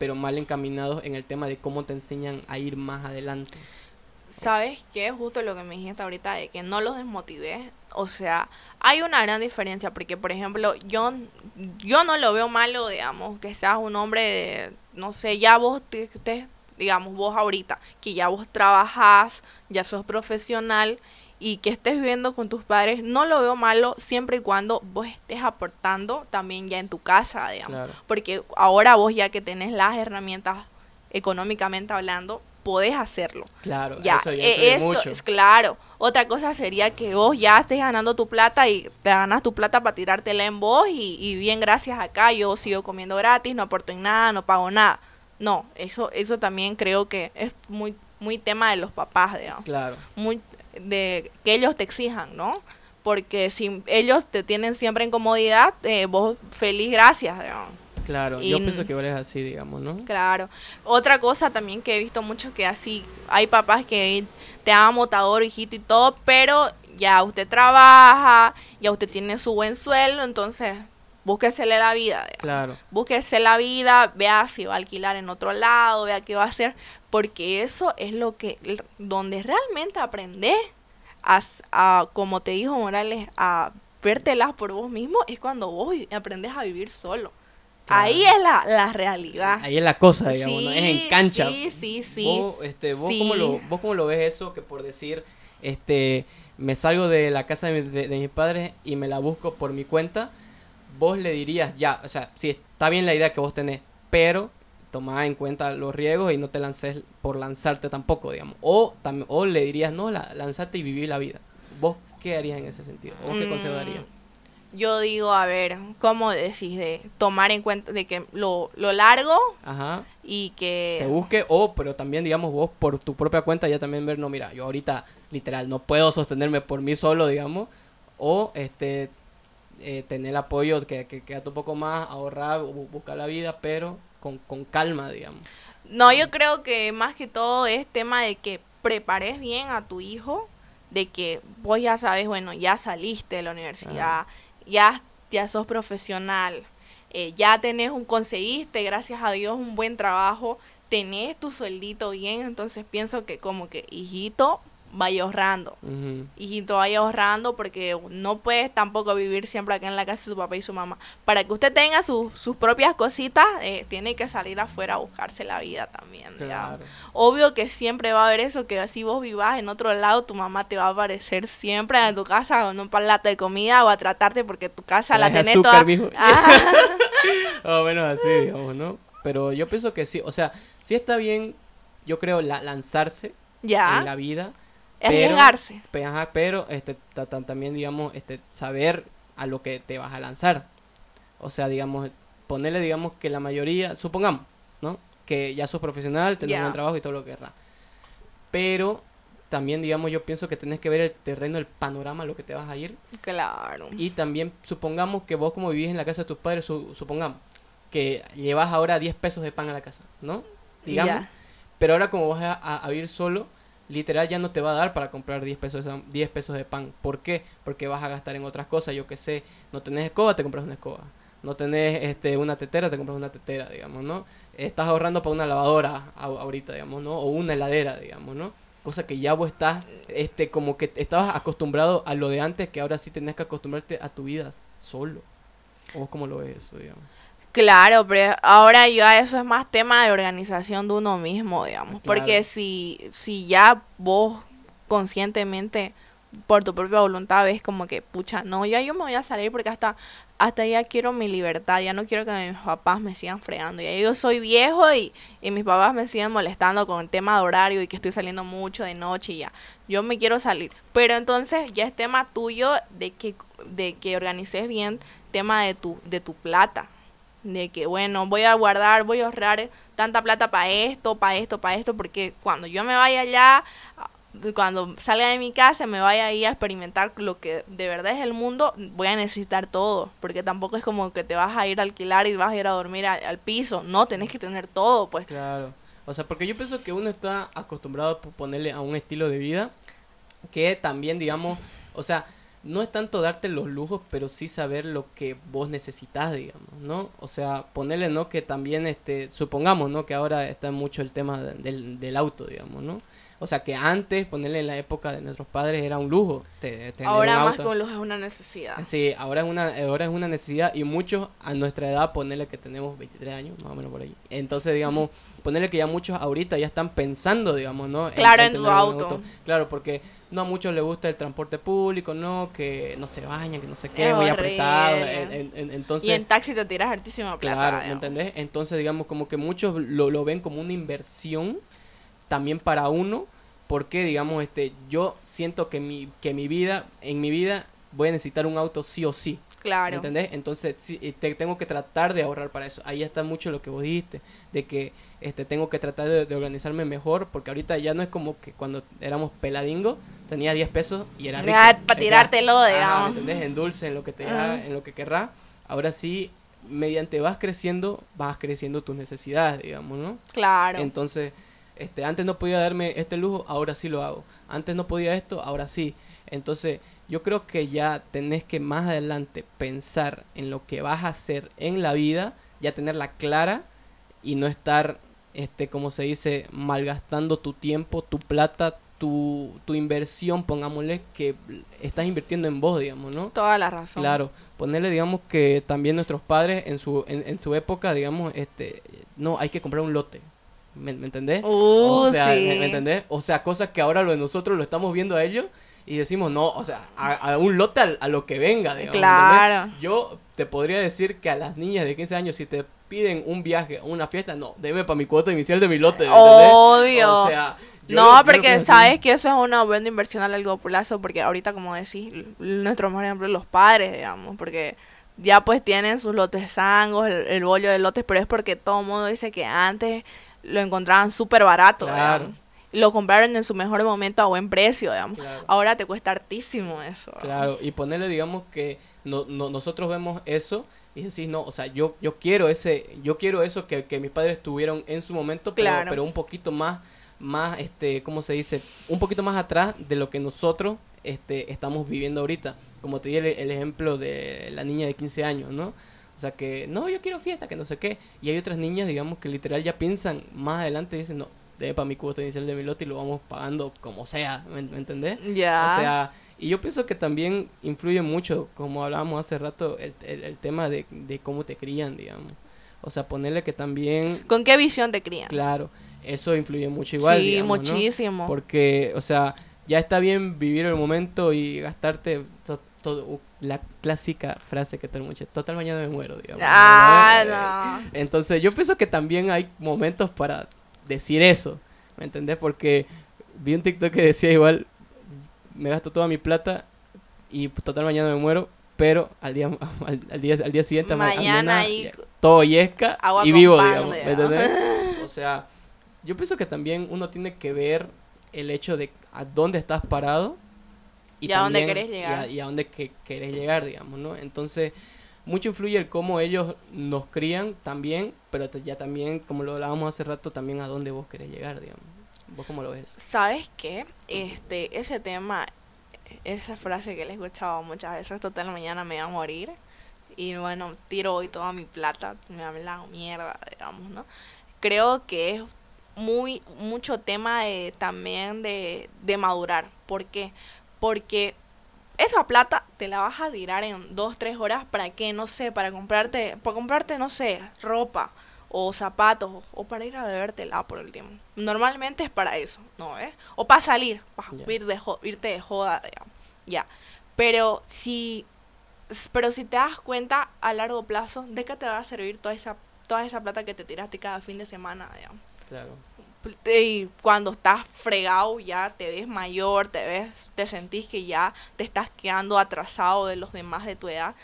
pero mal encaminados en el tema de cómo te enseñan a ir más adelante. ¿Sabes qué? Justo lo que me dijiste ahorita de que no los desmotivé. O sea, hay una gran diferencia porque, por ejemplo, yo, yo no lo veo malo, digamos, que seas un hombre de, no sé, ya vos, te, te- digamos, vos ahorita, que ya vos trabajás, ya sos profesional y que estés viviendo con tus padres, no lo veo malo siempre y cuando vos estés aportando también ya en tu casa, digamos. Claro. Porque ahora vos ya que tenés las herramientas económicamente hablando, podés hacerlo. Claro, Ya, eso ya eh, eso mucho. es claro. Otra cosa sería que vos ya estés ganando tu plata y te ganas tu plata para tirártela en vos y, y bien gracias acá yo sigo comiendo gratis, no aporto en nada, no pago nada. No, eso eso también creo que es muy muy tema de los papás, digamos. Claro. Muy de que ellos te exijan, ¿no? Porque si ellos te tienen siempre en comodidad, eh, vos feliz gracias, digamos. Claro, Y yo pienso que igual es así, digamos, ¿no? Claro. Otra cosa también que he visto mucho que así hay papás que te dan motador, hijito y todo, pero ya usted trabaja, ya usted tiene su buen sueldo, entonces búsquesele la vida. Claro, Búsquese la vida, vea si va a alquilar en otro lado, vea qué va a hacer, porque eso es lo que donde realmente aprendes a, a, como te dijo Morales, a vértelas por vos mismo es cuando vos aprendes a vivir solo. Claro. Ahí es la, la realidad. ahí es la cosa, digamos, ¿no? es en cancha. Sí, sí, sí. Vos, este, vos, Sí. cómo lo, vos cómo lo ves eso que por decir, este, me salgo de la casa de, mi- de- de mis padres y me la busco por mi cuenta, vos le dirías, ya, o sea, sí, está bien la idea que vos tenés, pero toma en cuenta los riesgos y no te lances por lanzarte tampoco, digamos. O, tam- o le dirías, no, la, lanzate y viví la vida. ¿Vos qué harías en ese sentido? ¿Vos qué consejo Mm, darías? Yo digo, a ver, ¿cómo decís de tomar en cuenta de que lo, lo largo Ajá. y que... se busque o pero también digamos vos por tu propia cuenta ya también ver no mira yo ahorita literal no puedo sostenerme por mí solo digamos o este eh, tener apoyo que, que queda un poco más ahorrar bu- buscar la vida pero con, con calma digamos. No, yo creo que más que todo es tema de que prepares bien a tu hijo, de que vos ya sabes, bueno, ya saliste de la universidad, ya, ya sos profesional, eh, ya tenés un, conseguiste, gracias a Dios, un buen trabajo, tenés tu sueldito bien, entonces pienso que como que, hijito, vaya ahorrando. Ujú. hijito vaya ahorrando porque no puedes tampoco vivir siempre acá en la casa de su papá y su mamá. Para que usted tenga su- sus propias cositas, eh, tiene que salir afuera a buscarse la vida también. claro Obvio que siempre va a haber eso, que si vos vivas en otro lado, tu mamá te va a aparecer siempre en tu casa con un plato de comida o a tratarte porque tu casa la Traes tenés azúcar, toda... Más o menos así digamos no pero yo pienso que sí o sea sí está bien yo creo la- lanzarse en la ya, vida arriesgarse. Pe- ajá, pero este ta- ta- también digamos este saber a lo que te vas a lanzar. O sea digamos ponerle digamos que la mayoría supongamos no que ya sos profesional tenés Ya. un buen trabajo y todo lo que querrás. Pero también digamos yo pienso que tenés que ver el terreno el panorama a lo que te vas a ir. Claro. y también supongamos que vos como vivís en la casa de tus padres su- supongamos que llevas ahora 10 pesos de pan a la casa no digamos. Pero ahora como vas a, a- a vivir solo, literal ya no te va a dar para comprar 10 pesos, de- 10 pesos de pan. ¿Por qué? Porque vas a gastar en otras cosas, yo que sé, no tenés escoba, te compras una escoba. No tenés este, una tetera, te compras una tetera, digamos, ¿no? Estás ahorrando para una lavadora ahorita, digamos, ¿no? O una heladera, digamos, ¿no? Cosa que ya vos estás, este, como que estabas acostumbrado a lo de antes, que ahora sí tenés que acostumbrarte a tu vida solo. ¿O vos cómo lo ves eso, digamos? Claro, pero ahora ya eso es más tema de organización de uno mismo, digamos. Claro. Porque si, si ya vos conscientemente, por tu propia voluntad, ves como que, pucha, no, ya yo me voy a salir porque hasta, hasta ya quiero mi libertad, ya no quiero que mis papás me sigan fregando. Ya yo soy viejo y, y mis papás me siguen molestando con el tema de horario y que estoy saliendo mucho de noche y ya. Yo me quiero salir. Pero entonces ya es tema tuyo de que, de que organices bien tema de tu, de tu plata de que bueno, voy a guardar, voy a ahorrar tanta plata para esto, para esto, para esto, porque cuando yo me vaya allá, cuando salga de mi casa, me vaya ahí a experimentar lo que de verdad es el mundo, voy a necesitar todo, porque tampoco es como que te vas a ir a alquilar y vas a ir a dormir a- al piso, no, tenés que tener todo, pues. Claro. O sea, porque yo pienso que uno está acostumbrado a ponerle a un estilo de vida que también, digamos, o sea, no es tanto darte los lujos, pero sí saber lo que vos necesitas, digamos, ¿no? O sea, ponerle, ¿no? Que también, este, supongamos, ¿no? Que ahora está mucho el tema de- del, del auto, digamos, ¿no? O sea, que antes, ponerle en la época de nuestros padres, era un lujo. tener Ahora un más auto. que un lujo es una necesidad. Sí, ahora es una ahora es una necesidad y muchos a nuestra edad, ponerle que tenemos 23 años, más o menos por ahí. Entonces, digamos, ponerle que ya muchos ahorita ya están pensando, digamos, ¿no? Claro, en tu auto. Claro, porque no a muchos les gusta el transporte público, no, que no se bañan, que no sé qué, Es muy apretado. en- en- en- entonces, y en taxi te tiras hartísima plata. Claro, ¿me entendés? Entonces, digamos, como que muchos lo, lo ven como una inversión también para uno, porque, digamos, este, yo siento que mi, que mi vida, en mi vida, voy a necesitar un auto sí o sí. ¿Me Claro. entendés? Entonces, sí, te, tengo que tratar de ahorrar para eso. Ahí está mucho lo que vos dijiste, de que este, tengo que tratar de, de organizarme mejor, porque ahorita ya no es como que cuando éramos peladingos, tenía 10 pesos y era rico. Ya, pa' Ya. tirártelo, digamos. ¿me entendés? En dulce, en lo que te Ajá. haga, en lo que querrá. Ahora sí, mediante vas creciendo, vas creciendo tus necesidades, digamos, ¿no? Claro. Entonces, este, antes no podía darme este lujo, ahora sí lo hago. Antes no podía esto, ahora sí. Entonces, yo creo que ya tenés que más adelante pensar en lo que vas a hacer en la vida, ya tenerla clara y no estar, este, como se dice, malgastando tu tiempo, tu plata, tu, tu inversión, pongámosle, que estás invirtiendo en vos, digamos, ¿no? Toda la razón. Claro, ponerle, digamos, que también nuestros padres en su, en, en su época, digamos, este, no, hay que comprar un lote. ¿Me, me entendés? Uh, o sea, sí. ¿me, me entendés? O sea, cosas que ahora lo de nosotros lo estamos viendo a ellos y decimos, no, o sea, a, a un lote a, lo que venga, digamos. ¿me Claro. entendés? Yo te podría decir que a las niñas de 15 años, si te piden un viaje o una fiesta, no, deme para mi cuota inicial de mi lote, ¿me entendés? Obvio. O sea, yo no, lo- porque así. sabes que eso es una buena inversión a largo plazo, porque ahorita, como decís, nuestros, por ejemplo, los padres, digamos, porque ya pues tienen sus lotes sangos, el, el bollo de lotes, pero es porque todo el mundo dice que antes lo encontraban súper barato, Claro. Lo compraron en su mejor momento a buen precio, digamos. Claro. Ahora te cuesta hartísimo eso. Claro, y ponerle, digamos, que no, no- nosotros vemos eso y decís, no, o sea, yo, yo quiero ese, yo quiero eso que, que mis padres tuvieron en su momento, pero, Claro. pero un poquito más, más, este, ¿cómo se dice? Un poquito más atrás de lo que nosotros, este, estamos viviendo ahorita. Como te di el, el ejemplo de la niña de 15 años, ¿no? O sea, que, no, yo quiero fiesta, que no sé qué. Y hay otras niñas, digamos, que literal ya piensan más adelante y dicen, no, debe para mi cuota inicial de mi lote y lo vamos pagando como sea, ¿me, me entendés? Ya. O sea, y yo pienso que también influye mucho, como hablábamos hace rato, el, el, el tema de, de cómo te crían, digamos. O sea, ponerle que también, ¿Con qué visión te crían? claro, eso influye mucho igual. sí, digamos, ¿no? muchísimo. Porque, o sea, ya está bien vivir el momento y gastarte to- todo, la clásica frase que mundo dice, total mañana me muero, digamos. Ah, ¿no? Eh, no. Entonces, yo pienso que también hay momentos para decir eso, ¿me entendés? Porque vi un TikTok que decía igual, me gasto toda mi plata y total mañana me muero, pero al día [LAUGHS] al, al día al día siguiente Mañana ahí- ya- todo yesca Agua y vivo, digamos, ¿me entendés? [LAUGHS] O sea, yo pienso que también uno tiene que ver el hecho de a dónde estás parado Y a dónde querés llegar. y a, y a dónde que, querés llegar, digamos, ¿no? Entonces, mucho influye el cómo ellos nos crían también, pero ya también, como lo hablábamos hace rato, también a dónde vos querés llegar, digamos. ¿Vos cómo lo ves? ¿Sabes qué? Este, ese tema, esa frase que le he escuchado muchas veces, total mañana me va a morir. Y bueno, tiro hoy toda mi plata, me habla mierda, digamos, ¿no? Creo que es muy, mucho tema de, también de, de madurar. ¿Por qué? Porque esa plata te la vas a tirar en dos, tres horas para qué, no sé, para comprarte, para comprarte, no sé, ropa o zapatos o para ir a bebértela por el tiempo. Normalmente es para eso, ¿no? ¿Eh? O para salir, para ir de irte de joda. Ya. Pero si pero si te das cuenta a largo plazo, ¿de qué te va a servir toda esa toda esa plata que te tiraste cada fin de semana, digamos? Claro. Y cuando estás fregado ya te ves mayor, te ves, te sentís que ya te estás quedando atrasado de los demás de tu edad.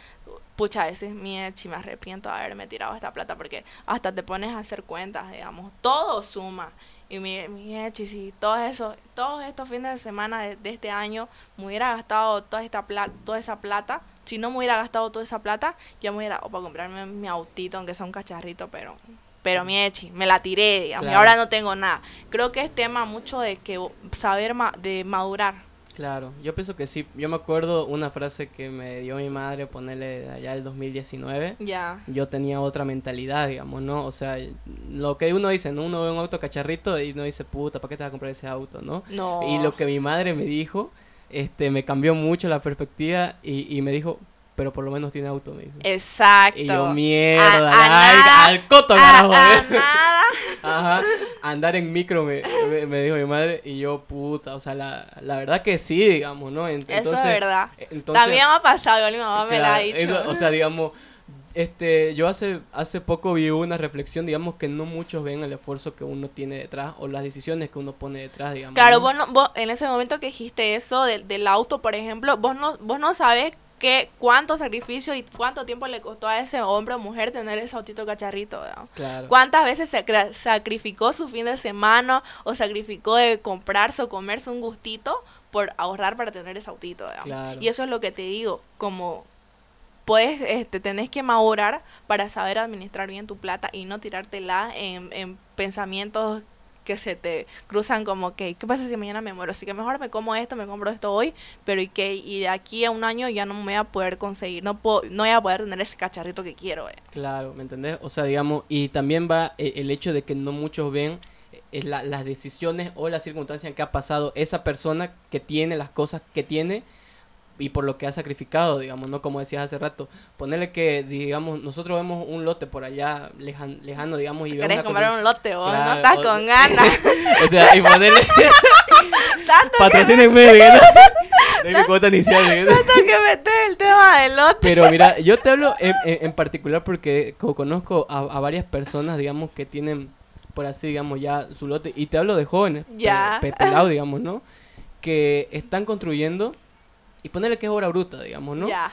Pucha, a veces si me arrepiento de haberme tirado esta plata porque hasta te pones a hacer cuentas, digamos. Todo suma. Y mi, mi si todo eso, todos estos fines de semana de, este año me hubiera gastado toda esta plata, toda esa plata, si no me hubiera gastado toda esa plata, ya me hubiera, o para comprarme mi autito, aunque sea un cacharrito, pero pero mi echi, me la tiré, digamos, y ahora no tengo nada. Creo que es tema mucho de que saber de madurar. Claro, yo pienso que sí. Yo me acuerdo una frase que me dio mi madre ponerle allá el 2019. Ya. Yo tenía otra mentalidad, digamos, ¿no? O sea, lo que uno dice, ¿no? Uno ve un auto cacharrito y uno dice, puta, ¿para qué te vas a comprar ese auto, no? No. Y lo que mi madre me dijo, este, me cambió mucho la perspectiva y, y me dijo, pero por lo menos tiene auto, me dice. Exacto. Y yo, mierda, al coto, carajo. A, nada. [LAUGHS] Ajá, andar en micro me, me, dijo mi madre y yo, puta, o sea, la, la verdad que sí, digamos, ¿no? Entonces, eso es verdad. También me ha pasado, mi mamá me la ha dicho. o sea, digamos, este, yo hace, hace poco vi una reflexión, digamos, que no muchos ven el esfuerzo que uno tiene detrás o las decisiones que uno pone detrás, digamos. Claro, vos, no, vos en ese momento que dijiste eso del, del auto, por ejemplo, vos no, vos no sabes que cuánto sacrificio y cuánto tiempo le costó a ese hombre o mujer tener ese autito cacharrito, Cuántas veces se sacrificó su fin de semana o sacrificó de comprarse o comerse un gustito por ahorrar para tener ese autito, Y eso es lo que te digo, como puedes, este, tenés que madurar para saber administrar bien tu plata y no tirártela en, en pensamientos que se te cruzan como que, ¿qué pasa si mañana me muero? Así que mejor me como esto, me compro esto hoy, pero y que y de aquí a un año ya no me voy a poder conseguir, no puedo, no voy a poder tener ese cacharrito que quiero. Eh. Claro, ¿me entendés? O sea, digamos, y también va eh, el hecho de que no muchos ven eh, las decisiones o las circunstancias que ha pasado esa persona que tiene las cosas que tiene y por lo que ha sacrificado, digamos, ¿no? Como decías hace rato, ponerle que, digamos, nosotros vemos un lote por allá lejano, lejano digamos, y ¿Querés comprar un lote vos? no estás con [LAUGHS] ganas. [LAUGHS] o sea, y ponerle... Patrocínenme, de mi cuota inicial. Tanto que meter el tema del lote. Pero mira, yo te hablo en, en, particular porque conozco a, a, varias personas, digamos, que tienen, por así, digamos, ya su lote, y te hablo de jóvenes, ya. pelados, digamos, ¿no? Que están construyendo y ponerle que es obra bruta, digamos, ¿no? Ya.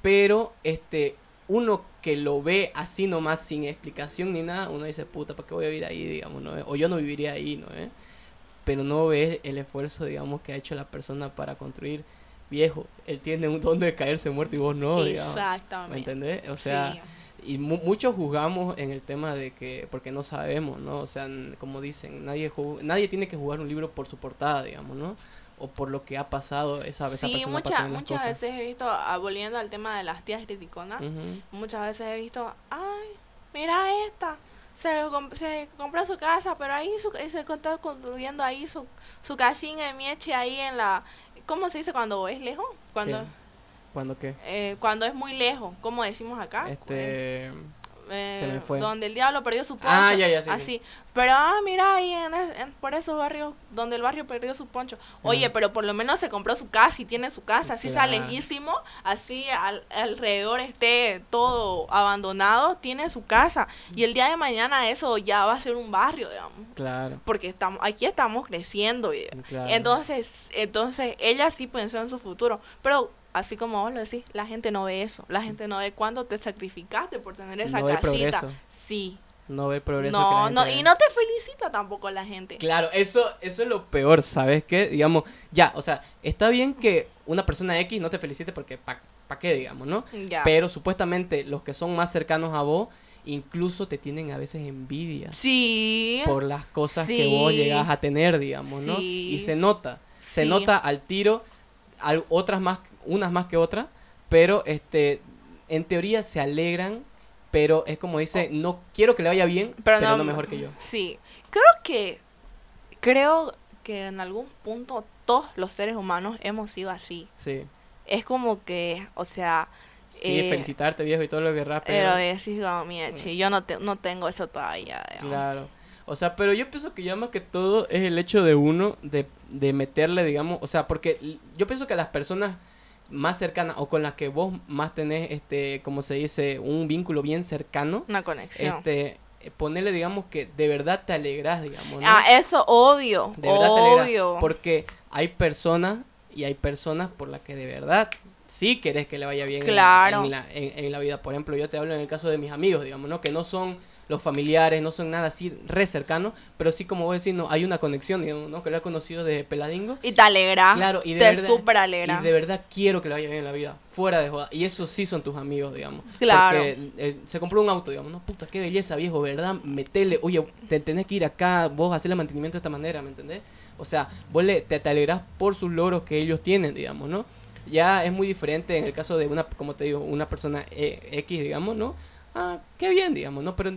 Pero, este, uno que lo ve así nomás, sin explicación ni nada, uno dice, puta, ¿para qué voy a vivir ahí, digamos, no? O yo no viviría ahí, ¿no? ¿Eh? Pero no ve el esfuerzo, digamos, que ha hecho la persona para construir viejo. Él tiene un don de caerse muerto y vos no, digamos. Exactamente. ¿Me entendés? O sea, y muchos juzgamos en el tema de que, porque no sabemos, ¿no? O sea, como dicen, nadie, nadie tiene que jugar un libro por su portada, digamos, ¿no? O por lo que ha pasado esa, esa sí, muchas muchas veces he visto, ah, volviendo al tema de las tías criticonas, muchas veces he visto, ay, mira esta, se, se compró su casa, pero ahí su, se está construyendo ahí su, su casina de mieche ahí en la, ¿cómo se dice cuando es lejos? Cuando... ¿Cuándo qué? Eh, cuando es muy lejos, ¿cómo decimos acá? Este... Eh, donde el diablo perdió su poncho. Ah, ya, ya, sí, así. Pero, ah, mira, ahí en, por esos barrios, donde el barrio perdió su poncho. Oye, pero por lo menos se compró su casa y tiene su casa, así claro. lejísimo, así alrededor esté todo abandonado, tiene su casa. Y el día de mañana eso ya va a ser un barrio, digamos. Claro. Porque estamos, aquí estamos creciendo. Entonces, entonces, ella sí pensó en su futuro. Pero así como vos lo decís, la gente no ve eso. La gente no ve cuándo te sacrificaste por tener esa no casita. Sí. No ve el progreso. No, no, y no te felicita tampoco la gente. Claro, eso, eso es lo peor, ¿sabes qué? Digamos, ya, o sea, está bien que una persona X no te felicite porque ¿para pa qué, digamos, no? Ya. Pero supuestamente los que son más cercanos a vos incluso te tienen a veces envidia Sí. por las cosas que vos Sí. llegás a tener, digamos, ¿no? Sí. Y se nota, se Sí. nota al tiro, al- otras más, unas más que otras, pero este, en teoría se alegran, pero es como dice, no quiero que le vaya bien, pero, no, mejor que yo. Sí. Creo que. Creo que en algún punto todos los seres humanos hemos sido así. Sí, Es como que, o sea. sí, eh, felicitarte viejo y todo lo que querrás, Pero decís, como, mira, chi, yo no, te- no tengo eso todavía. digamos. Claro. O sea, pero yo pienso que ya más que todo es el hecho de uno de, de meterle, digamos, o sea, porque yo pienso que las personas más cercanas o con las que vos más tenés, este, como se dice, un vínculo bien cercano, Una conexión. este, ponerle, digamos, que de verdad te alegras, digamos, ¿no? Ah, eso, obvio. de verdad te obvio. porque hay personas y hay personas por las que de verdad sí querés que le vaya bien en- Claro. en, la, en- en la vida. Por ejemplo, yo te hablo en el caso de mis amigos, digamos, ¿no? Que no son los familiares, no son nada así re cercanos, pero sí como vos decís, no, hay una conexión, digamos, ¿no? Que lo he conocido desde peladingo. Y te alegra. Claro, y de te verdad- alegra. Y de verdad quiero que le vaya bien en la vida, fuera de joda. Y eso sí son tus amigos, digamos. Claro. Porque eh, se compró un auto, digamos, no, puta, qué belleza, viejo, ¿verdad? Metele, oye, te tenés que ir acá, vos hacer el mantenimiento de esta manera, ¿me entendés? O sea, vos le, te, te alegrás por sus logros que ellos tienen, digamos, ¿no? Ya es muy diferente en el caso de una, como te digo, una persona eh, X, digamos, ¿no? Ah, qué bien, digamos, ¿no? Pero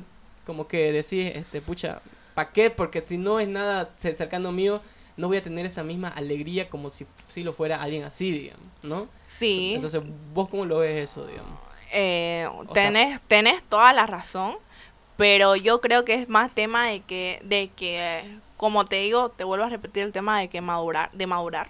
como que decís, este, pucha, ¿pa' qué? Porque si no es nada ce- cercano mío, no voy a tener esa misma alegría como si, si lo fuera alguien así, digamos, ¿no? Sí. Entonces, ¿vos cómo lo ves eso, digamos? Eh, sea- tenés, tenés toda la razón, pero yo creo que es más tema de que, de que, como te digo, te vuelvo a repetir el tema de que madurar, de madurar.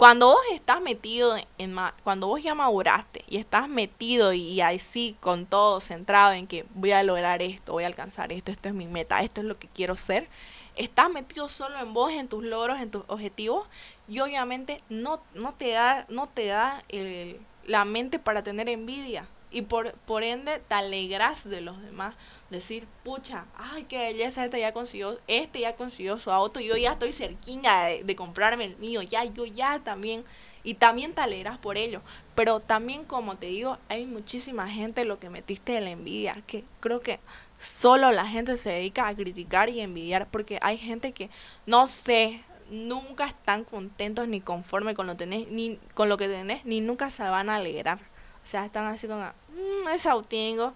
Cuando vos estás metido en, cuando vos ya maduraste y estás metido y, y ahí sí con todo centrado en que voy a lograr esto, voy a alcanzar esto, esto es mi meta, esto es lo que quiero ser, estás metido solo en vos, en tus logros, en tus objetivos y obviamente no, no te da, no te da el- la mente para tener envidia y por, por ende te alegras de los demás. Decir, pucha, ay, qué belleza, este ya consiguió, este ya consiguió su auto, yo ya estoy cerquinha de, comprarme el mío, ya, yo ya también, y también te alegras por ello. Pero también, como te digo, hay muchísima gente lo que metiste de la envidia, que creo que solo la gente se dedica a criticar y envidiar, porque hay gente que, no sé, nunca están contentos ni conformes con lo, tenés, ni, con lo que tenés, ni nunca se van a alegrar. O sea, están así como, mmm, ese autingo,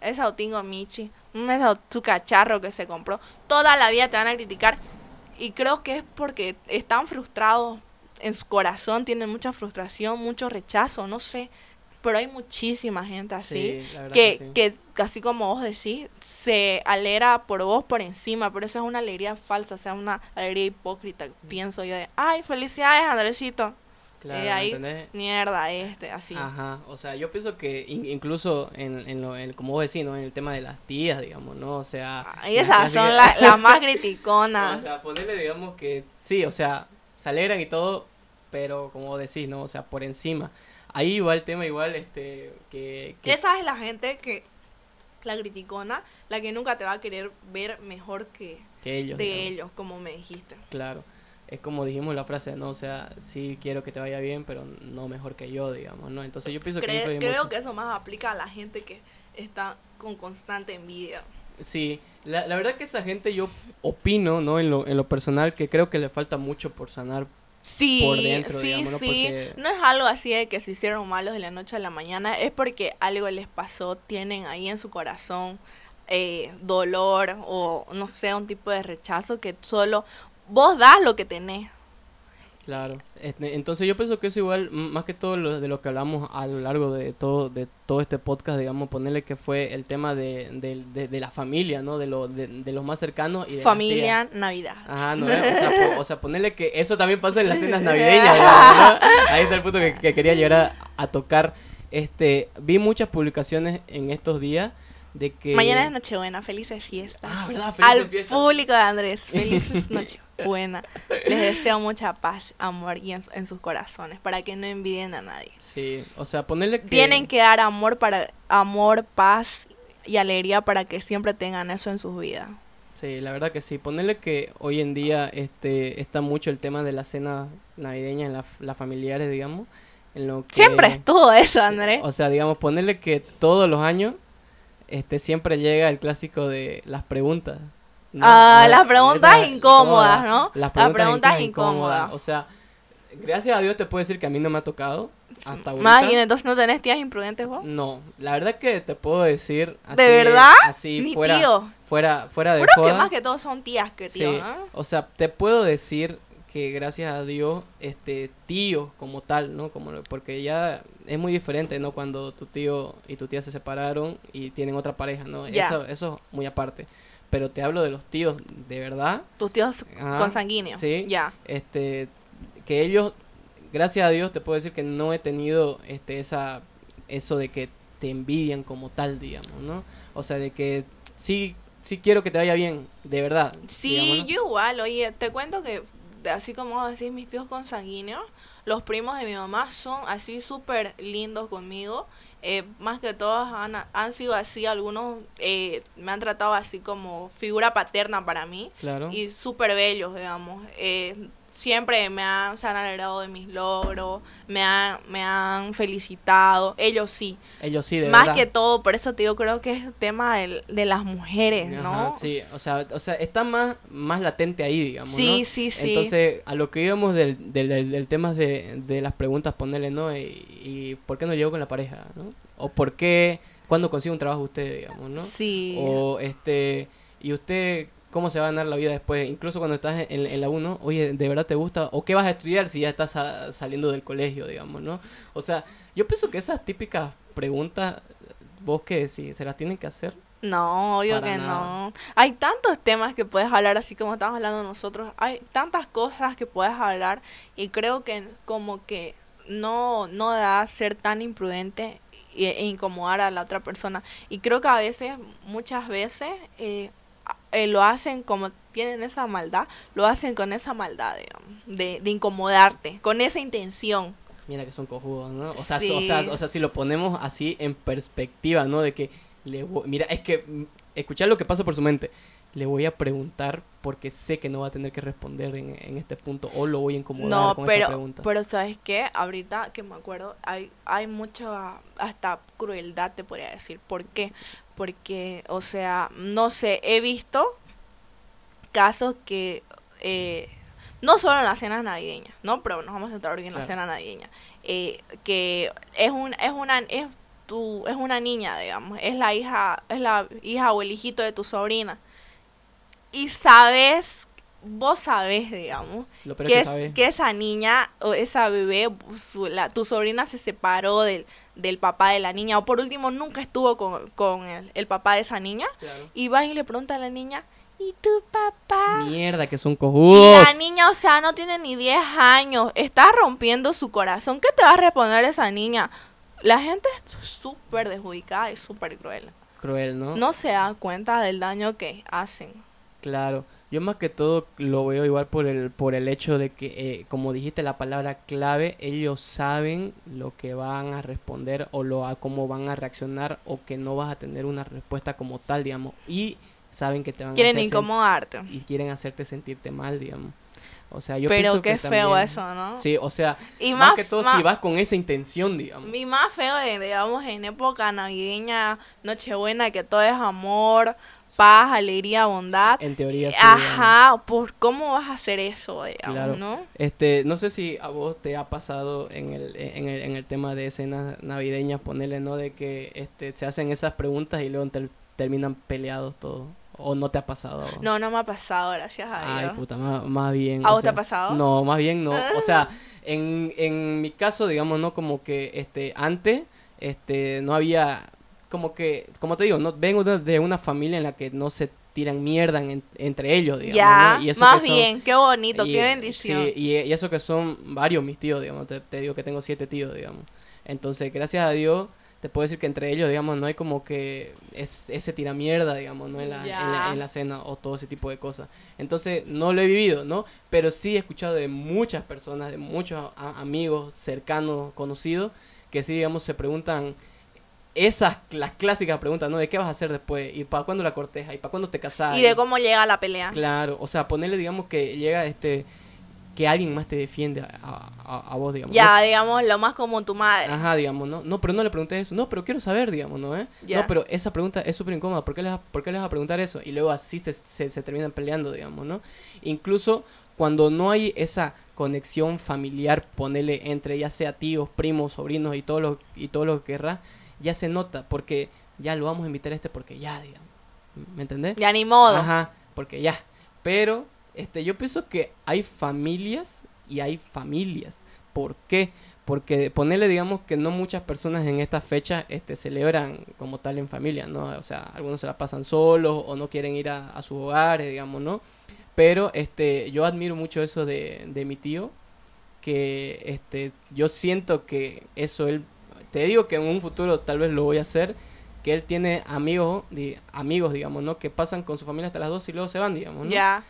ese autingo Michi, mm, ese au- su cacharro que se compró. Toda la vida te van a criticar. Y creo que es porque están frustrados en su corazón, tienen mucha frustración, mucho rechazo, no sé. Pero hay muchísima gente así Sí, verdad que, sí. que, así como vos decís, se alegra por vos por encima, pero esa es una alegría falsa, o sea, una alegría hipócrita, pienso yo de, ay, felicidades, Andresito. Claro, Eh, ahí, ¿entendés? mierda, este, así. Ajá, o sea, yo pienso que in- incluso en, en lo, en- como vos decís, ¿no? En el tema de las tías, digamos, ¿no? O sea... Las esas son clásicas- la- las [LAUGHS] más O criticonas. sea, ponerle, digamos, que sí, o sea, se alegran y todo, pero como vos decís, ¿no? O sea, por encima. Ahí va el tema igual, este, que... que- Esa es la gente que, la criticona, la que nunca te va a querer ver mejor que que ellos. de digamos. ellos, como me dijiste. Claro. Es como dijimos la frase, ¿no? O sea, sí quiero que te vaya bien, pero no mejor que yo, digamos, ¿no? Entonces yo pienso que... Cre- creo mucho. que eso más aplica a la gente que está con constante envidia. Sí, la, la verdad que esa gente yo opino, ¿no? En lo, en lo personal, que creo que le falta mucho por sanar. Sí, por dentro, sí, digamos, ¿no? sí. Porque- No es algo así de que se hicieron malos de la noche a la mañana, es porque algo les pasó, tienen ahí en su corazón eh, dolor o no sé, un tipo de rechazo que solo vos das lo que tenés. Claro. Este, entonces yo pienso que eso igual, más que todo lo, de lo que hablamos a lo largo de todo, de todo este podcast, digamos, ponerle que fue el tema de, de, de- de la familia, ¿no? De, lo, de, de los más cercanos y de las Familia, Navidad. Ajá, no, o, sea, po- o sea, ponerle que eso también pasa en las cenas [LAUGHS] navideñas. digamos, ¿no? [LAUGHS] Ahí está el punto que, que quería llegar a, a tocar. Este, vi muchas publicaciones en estos días de que Mañana es Nochebuena, felices fiestas. Ah, ¿verdad? Felices Al fiestas. público de Andrés, [LAUGHS] felices Nochebuena. Les deseo mucha paz, amor y en, en sus corazones para que no envidien a nadie. Sí, o sea, ponerle que Tienen que dar amor para amor, paz y alegría para que siempre tengan eso en sus vidas. Sí, la verdad que sí. Ponerle que hoy en día este está mucho el tema de la cena navideña en la- las familiares, digamos. En lo que, Siempre estuvo eso, Andrés. O sea, digamos, ponerle que todos los años este, siempre llega el clásico de las preguntas. ¿no? Ah, las preguntas incómodas, ¿no? Las Las preguntas, preguntas incómodas. incómodas. O sea, gracias a Dios te puedo decir que a mí no me ha tocado hasta ahorita. Más bien, entonces no tenés tías imprudentes vos. No, la verdad que te puedo decir así, ¿De verdad? así Ni fuera, tío. fuera, fuera de Creo que más que todo son tías que tíos, Sí, ¿no? o sea, te puedo decir que gracias a Dios, este tío como tal, ¿no? Como lo- porque ya es muy diferente, ¿no? Cuando tu tío y tu tía se separaron y tienen otra pareja, ¿no? Eso, eso muy aparte. Pero te hablo de los tíos de verdad, Tus tíos Ajá, consanguíneos. sí. Ya. este, que ellos, gracias a Dios, te puedo decir que no he tenido, este, esa, eso de que te envidian como tal, digamos, ¿no? O sea, de que sí, sí quiero que te vaya bien, de verdad. Sí, digamos, ¿no? yo igual, oye, te cuento que así como decís, mis tíos consanguíneos, los primos de mi mamá son así súper lindos conmigo. Eh, más que todos han, han sido así, algunos eh, me han tratado así como figura paterna para mí Claro. y súper bellos, digamos. Eh, siempre me han, se han alegrado de mis logros, me han, me han felicitado, ellos sí. Ellos sí, de Más verdad. que todo, por eso te digo, creo que es el tema del- de las mujeres, ¿no? Sí, o sea, o sea, está más, más latente ahí, digamos, Sí, ¿no? sí, sí. Entonces, a lo que íbamos del, del, del, del tema de, de las preguntas, ponerle, ¿no? Y, y ¿por qué no llegó con la pareja, no? O ¿por qué, cuándo consigue un trabajo usted, digamos, no? Sí. O, este, y usted, ¿cómo se va a ganar la vida después? Incluso cuando estás en, en la 1, oye, ¿de verdad te gusta? ¿O qué vas a estudiar si ya estás sa- saliendo del colegio, digamos, no? O sea, yo pienso que esas típicas preguntas, vos que decís, se las tienen que hacer. No, obvio Para que nada. no. Hay tantos temas que puedes hablar, así como estamos hablando nosotros. Hay tantas cosas que puedes hablar y creo que como que no, no da ser tan imprudente e, e incomodar a la otra persona. Y creo que a veces, muchas veces, eh, a- eh, lo hacen como tienen esa maldad, lo hacen con esa maldad, digamos, de, de incomodarte, con esa intención. Mira que son cojudos, ¿no? O sea, Sí. o sea, o sea, si lo ponemos así en perspectiva, ¿no? De que le vo- mira, es que mm, escuchar lo que pasa por su mente. Le voy a preguntar porque sé que no va a tener que responder en, en este punto o lo voy a incomodar No, con esa pero, pregunta. pero ¿sabes qué? Ahorita que me acuerdo, hay, hay mucha, hasta crueldad te podría decir. ¿Por qué? Porque, o sea, no sé, he visto casos que, eh, no solo en las cenas navideñas, ¿no? Pero nos vamos a centrar hoy en la Claro. cena navideña. eh, que es un, es una, es tu, es una niña, digamos, es la hija, es la hija o el hijito de tu sobrina. Y sabes, vos sabés, digamos, lo que, es que que esa niña o esa bebé, su- la- tu sobrina se separó del, del papá de la niña, o por último nunca estuvo con, con el, el papá de esa niña, Claro. y va y le pregunta a la niña, ¿y tu papá? Mierda, que son Y cojudos. la niña, o sea, no tiene ni 10 años, está rompiendo su corazón. ¿Qué te va a responder esa niña? La gente es súper desubicada y súper cruel. Cruel, ¿no? No se da cuenta del daño que hacen. Claro. Yo más que todo lo veo igual por el, por el hecho de que, eh, como dijiste la palabra clave, ellos saben lo que van a responder o lo a cómo van a reaccionar o que no vas a tener una respuesta como tal, digamos. Y saben que te van Quieren a hacer sen- incomodarte. y quieren hacerte sentirte mal, digamos. O sea, yo Pero qué que feo también- eso, ¿no? Sí, o sea, Y más, más, que todo más- si vas con esa intención, digamos. Y más feo, eh, digamos, en época navideña, Nochebuena, que todo es amor, paz, alegría, bondad. En teoría sí. digamos. Ajá, ¿por cómo vas a hacer eso, digamos, Claro. no? Este, no sé si a vos te ha pasado en el, en el, en el tema de escenas navideñas, ponerle, ¿no? De que este, se hacen esas preguntas y luego ter- terminan peleados todos. ¿O no te ha pasado? No, no me ha pasado, gracias a Ay, Dios. puta, más, más bien. ¿A vos te ha pasado? No, más bien no. O sea, [LAUGHS] en, en mi caso, digamos, ¿no? Como que este, antes, este, no había, como que, como te digo, no vengo de, de una familia en la que no se tiran mierda en- entre ellos, digamos, ya, ¿no? Y eso más que son- bien, qué bonito, y- qué bendición. Sí, y, y eso que son varios mis tíos, digamos. Te, te digo que tengo siete tíos, digamos. Entonces, gracias a Dios, te puedo decir que entre ellos, digamos, no hay como que es, ese tiramierda, digamos, ¿no? En la, en, la, en la cena o todo ese tipo de cosas. Entonces, no lo he vivido, ¿no? Pero sí he escuchado de muchas personas, de muchos a- amigos cercanos, conocidos, que sí, digamos, se preguntan esas, las clásicas preguntas, ¿no? ¿De qué vas a hacer después? ¿Y para cuándo la corteja? ¿Y para cuándo te casas? y de cómo llega la pelea. Claro, o sea, ponerle, digamos, que llega este. que alguien más te defiende a, a- a vos, digamos. Ya, digamos, lo más común, tu madre. Ajá, digamos, ¿no? No, pero no le pregunté eso. No, pero quiero saber, digamos, ¿no? ¿eh? No, pero esa pregunta es súper incómoda. ¿Por qué, les, vas- ¿Por qué les vas a preguntar eso? Y luego así se, se, se terminan peleando, digamos, ¿no? Incluso cuando no hay esa conexión familiar, ponele entre ya sea tíos, primos, sobrinos y todo lo, y todo lo que querrás, ya se nota, porque ya lo vamos a invitar a este porque ya, digamos. ¿Me entendés? Ya ni modo. Ajá, porque ya. Pero este, yo pienso que hay familias y hay familias. ¿Por qué? Porque ponerle, digamos, que no muchas personas en esta fecha este, celebran como tal en familia, ¿no? O sea, algunos se la pasan solos o no quieren ir a, a sus hogares, digamos, ¿no? Pero este, yo admiro mucho eso de, de mi tío, que este, yo siento que eso él, te digo que en un futuro tal vez lo voy a hacer, que él tiene amigos, di- amigos, digamos, ¿no? Que pasan con su familia hasta las 2 y luego se van, digamos, ¿no? Ya,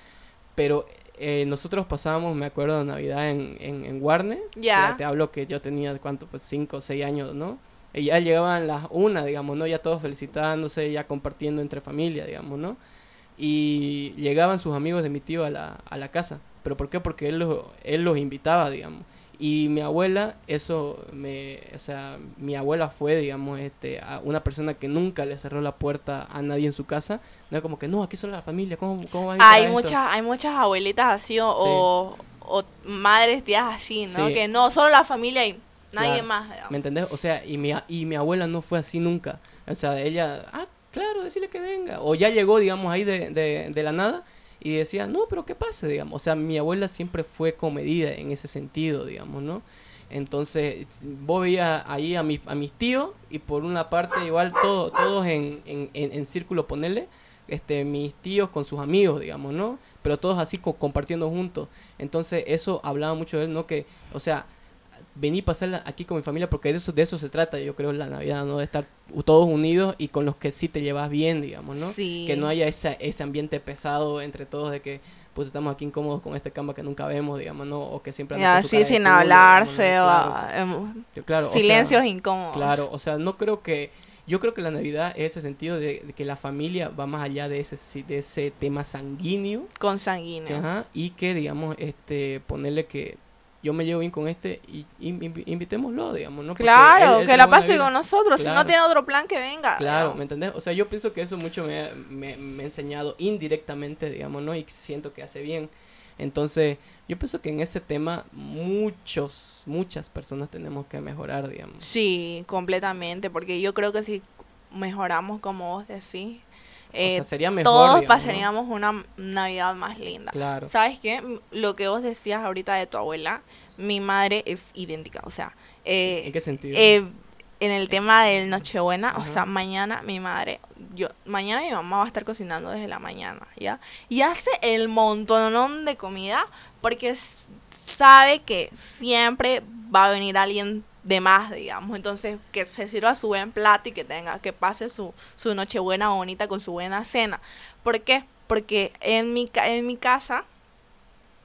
Pero eh, nosotros pasábamos, me acuerdo, de Navidad en, en, en Warner. Ya. Te hablo que yo tenía, ¿cuánto? Pues 5 o 6 años, ¿no? Y ya llegaban las una, digamos, ¿no? Ya todos felicitándose, ya compartiendo entre familia, digamos, ¿no? Y llegaban sus amigos de mi tío a la, a la casa. ¿Pero por qué? Porque él los, él los invitaba, digamos. Y mi abuela, eso me, o sea, mi abuela fue, digamos, este, a una persona que nunca le cerró la puerta a nadie en su casa. No como que, no, aquí solo la familia, ¿cómo, cómo vas a hay esto?". muchas, hay muchas abuelitas así o, o, o madres, tías así, ¿no? Sí. Que no, solo la familia y nadie Claro. más. digamos. ¿Me entendés? O sea, y mi, y mi abuela no fue así nunca. O sea, ella, ah, claro, decirle que venga. O ya llegó, digamos, ahí de, de, de la nada y decía, no, pero que pase, digamos. O sea, mi abuela siempre fue comedida en ese sentido, digamos, ¿no? Entonces, vos veías ahí a, mi, a mis tíos y por una parte igual todo, todos en, en, en, en círculo, ponerle, este, mis tíos con sus amigos, digamos, ¿no? Pero todos así co- compartiendo juntos. Entonces, eso hablaba mucho de él, ¿no? Que, o sea, vení a pasarla aquí con mi familia porque de eso, de eso se trata, yo creo, la Navidad, ¿no? De estar todos unidos y con los que sí te llevas bien, digamos, ¿no? Sí. Que no haya esa, ese ambiente pesado entre todos de que, pues estamos aquí incómodos con este camba que nunca vemos, digamos, ¿no? O que siempre Ya, de sin culo, hablarse, digamos, ¿no? o, Claro. Yo- claro, o sea, silencios incómodos. Claro, o sea, no creo que... Yo creo que la Navidad es ese sentido de, de que la familia va más allá de ese, de ese tema sanguíneo Con sanguíneo. Ajá, y que, digamos, este, ponerle que yo me llevo bien con este y, y- invi- invitémoslo, digamos, ¿no? Porque Claro, él- él que la pase con nosotros. Si no tiene otro plan, que venga. Claro, ¿me entendés? O sea, yo pienso que eso mucho me, me, me ha enseñado indirectamente, digamos, ¿no? Y siento que hace bien. Entonces, yo pienso que en ese tema muchos, muchas personas tenemos que mejorar, digamos. Sí, completamente. Porque yo creo que si mejoramos como vos decís, eh, o sea, sería mejor, todos digamos, ¿no? pasaríamos una Navidad más linda. Claro. ¿Sabes qué? Lo que vos decías ahorita de tu abuela, mi madre es idéntica. O sea, eh, ¿En qué sentido? eh, en el tema del Nochebuena, o sea, mañana mi madre, yo, mañana mi mamá va a estar cocinando desde la mañana, ¿ya? Y hace el montonón de comida porque sabe que siempre va a venir alguien de más, digamos. Entonces, que se sirva su buen plato y que tenga, que pase su, su Nochebuena bonita con su buena cena. ¿Por qué? Porque en mi, ca- en mi casa,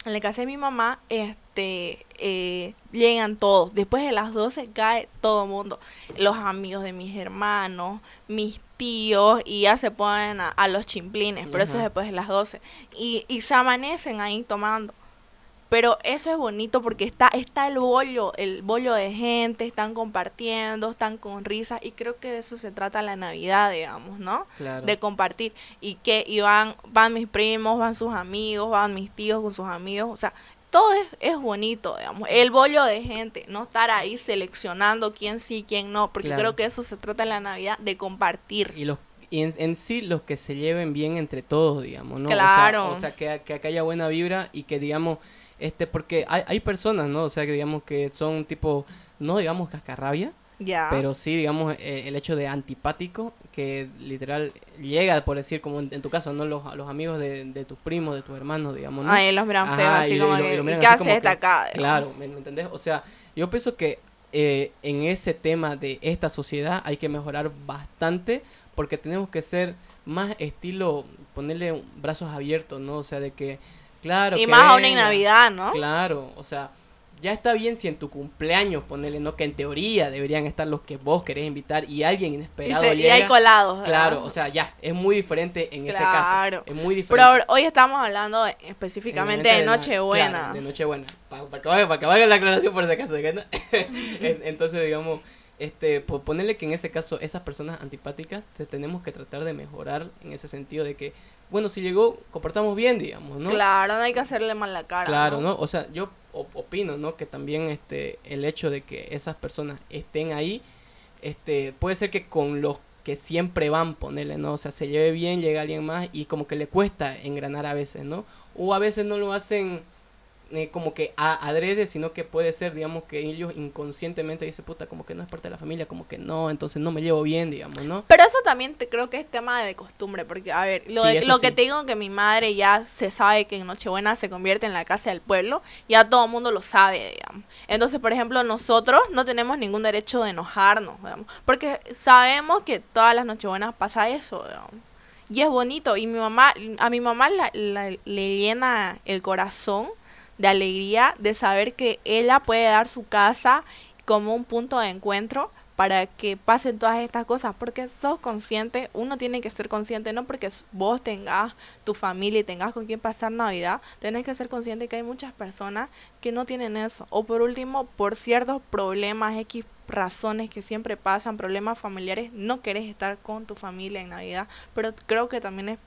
en la casa de mi mamá, este, eh, llegan todos. Después de las 12 cae todo el mundo. Los amigos de mis hermanos, mis tíos, y ya se ponen a, a los chimplines. Pero eso es después de las 12. Y, y se amanecen ahí tomando. Pero eso es bonito porque está, está el bollo, el bollo de gente, están compartiendo, están con risas. Y creo que de eso se trata la Navidad, digamos, ¿no? claro. de compartir y que y van van mis primos van sus amigos van mis tíos con sus amigos o sea todo es, es bonito digamos el bollo de gente no estar ahí seleccionando quién sí quién no porque Claro. creo que eso se trata en la navidad de compartir y los y en, en sí los que se lleven bien entre todos, digamos, ¿no? O sea- Claro. O sea, que, que, que haya buena vibra y que, digamos, este, porque hay, hay personas, ¿no? O sea, que digamos que son tipo, no digamos cascarrabia, ya pero sí, digamos, eh, el hecho de antipático, que literal llega, por decir, como en, en tu caso, ¿no? Los, los amigos de, de tus primos, de tus hermanos, digamos, ¿no? Ay, los miran feos así como y que y lo ¿y miran qué así hace como esta acá? Claro, ¿me, me entendés? O sea, yo pienso que eh, en ese tema de esta sociedad hay que mejorar bastante porque tenemos que ser más estilo, ponerle brazos abiertos, ¿no? O sea, de que, claro. y que más aún en navidad no Claro, o sea, ya está bien si en tu cumpleaños ponele, ¿no? Que en teoría deberían estar los que vos querés invitar y alguien inesperado y, se- y hay colados. Claro, ¿verdad? o sea, ya, es muy diferente en ese Claro. caso. Es muy diferente. Pero hoy estamos hablando de- específicamente de la- Nochebuena. claro, de Nochebuena. Pa- Para, que valga, para que valga la aclaración por ese caso. ¿de [LAUGHS] Entonces, digamos, este, po- ponerle que en ese caso esas personas antipáticas te tenemos que tratar de mejorar en ese sentido de que, bueno, si llegó, comportamos bien, digamos, ¿no? Claro, no hay que hacerle mal la cara. Claro, ¿no? ¿no? O sea, yo op- opino, ¿no? Que también este el hecho de que esas personas estén ahí, este, puede ser que con los que siempre van, ponerle, ¿no? O sea, se lleve bien, llega alguien más y como que le cuesta engranar a veces, ¿no? O a veces no lo hacen eh, como que a adrede, sino que puede ser, digamos, que ellos inconscientemente dicen, puta, como que no es parte de la familia, como que no, entonces no me llevo bien, digamos, ¿no? Pero eso también te creo que es tema de costumbre, porque, a ver, lo, Sí, de- eso lo que te digo que mi madre ya se sabe que en Nochebuena se convierte en la casa del pueblo, ya todo el mundo lo sabe, digamos. Entonces, por ejemplo, nosotros no tenemos ningún derecho de enojarnos, digamos, porque sabemos que todas las Nochebuenas pasa eso, digamos. Y es bonito, y mi mamá, a mi mamá la- la- le llena el corazón de alegría de saber que ella puede dar su casa como un punto de encuentro para que pasen todas estas cosas, porque sos consciente, uno tiene que ser consciente, no porque vos tengas tu familia y tengas con quién pasar Navidad, tenés que ser consciente que hay muchas personas que no tienen eso, o por último, por ciertos problemas, X razones que siempre pasan, problemas familiares, no querés estar con tu familia en Navidad, pero creo que también es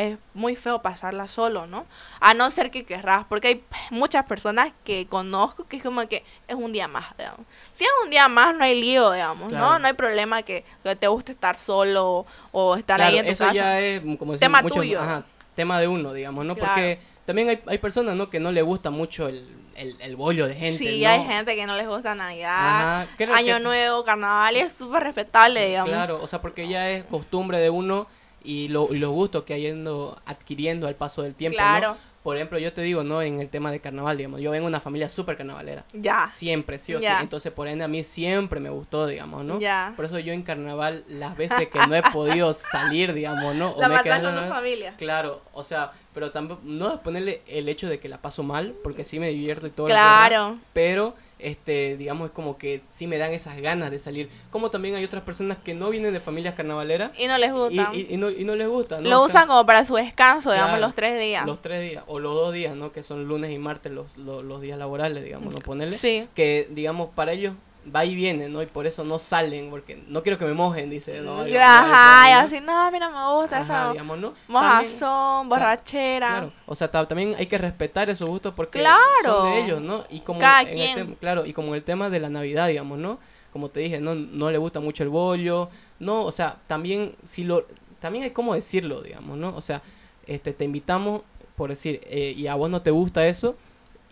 es muy feo pasarla solo, ¿no? A no ser que querrás, porque hay muchas personas que conozco que es como que es un día más, digamos. Si es un día más, no hay lío, digamos, ¿no? Claro. No hay problema que, que te guste estar solo o estar Claro, ahí en tu eso casa. ya es, como Tema tuyo. ajá, tema de uno, digamos, ¿no? Claro. Porque también hay, hay personas, ¿no? Que no le gusta mucho el, el, el bollo de gente, sí, ¿no? hay gente que no les gusta Navidad, Año que- Nuevo, Carnaval, y es súper respetable, digamos. Claro, o sea, porque ya es costumbre de uno y, lo, y los gustos que ha ido adquiriendo al paso del tiempo, ¿no? Claro. Por ejemplo, yo te digo, ¿no? En el tema de carnaval, digamos, yo vengo de una familia súper carnavalera. Ya. Siempre, sí o sí. Entonces, por ende, a mí siempre me gustó, digamos, ¿no? Ya. Por eso yo en carnaval, las veces que no he podido salir, digamos, ¿no? [LAUGHS] O La me quedado- con tu familia. Claro, o sea, pero tampoco, no ponerle el hecho de que la paso mal, porque sí me divierto y todo. demás, Claro. pero, este, digamos, es como que sí me dan esas ganas de salir. Como también hay otras personas que no vienen de familias carnavaleras Y no les gusta. y- y no, y no les gusta, ¿no? Lo usan como para su descanso, digamos, Claro. los tres días. Los tres días, o los dos días, ¿no? Que son lunes y martes los, los, los días laborales, digamos, ¿no? Ponerle. Sí. Que, digamos, para ellos va y viene, ¿no? Y por eso no salen, porque no quiero que me mojen, dice, ¿no? Ajá, y así, no, a mí no me gusta Ajá, eso. digamos, ¿no? También- Mojazón, borrachera. Claro, o sea, ta- también hay que respetar esos gustos porque Claro. son de ellos, ¿no? Y como Cada en el quien. tem- claro, y como el tema de la Navidad, digamos, ¿no? Como te dije, no no le gusta mucho el bollo, no, o sea, también si lo también hay cómo decirlo, digamos, ¿no? O sea, este te invitamos por decir eh, y a vos no te gusta eso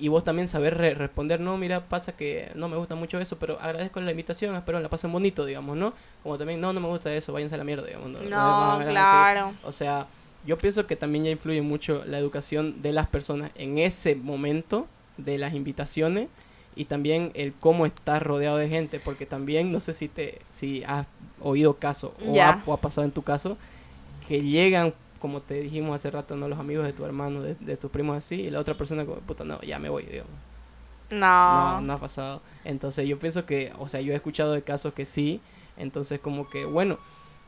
y vos también saber re- responder, no, mira, pasa que no me gusta mucho eso, pero agradezco la invitación, espero la pasen bonito, digamos, ¿no? Como también, no, no me gusta eso, váyanse a la mierda, digamos. No, No, hagan así. claro. O sea, yo pienso que también ya influye mucho la educación de las personas en ese momento de las invitaciones y también el cómo estás rodeado de gente, porque también no sé si te si has oído caso o, ha, o ha pasado en tu caso que llegan como te dijimos hace rato, no los amigos de tu hermano, de, de tus primos así, y la otra persona como, puta, no, ya me voy, digamos. No. No, no ha pasado. Entonces yo pienso que, o sea, yo he escuchado de casos que sí, entonces como que, bueno,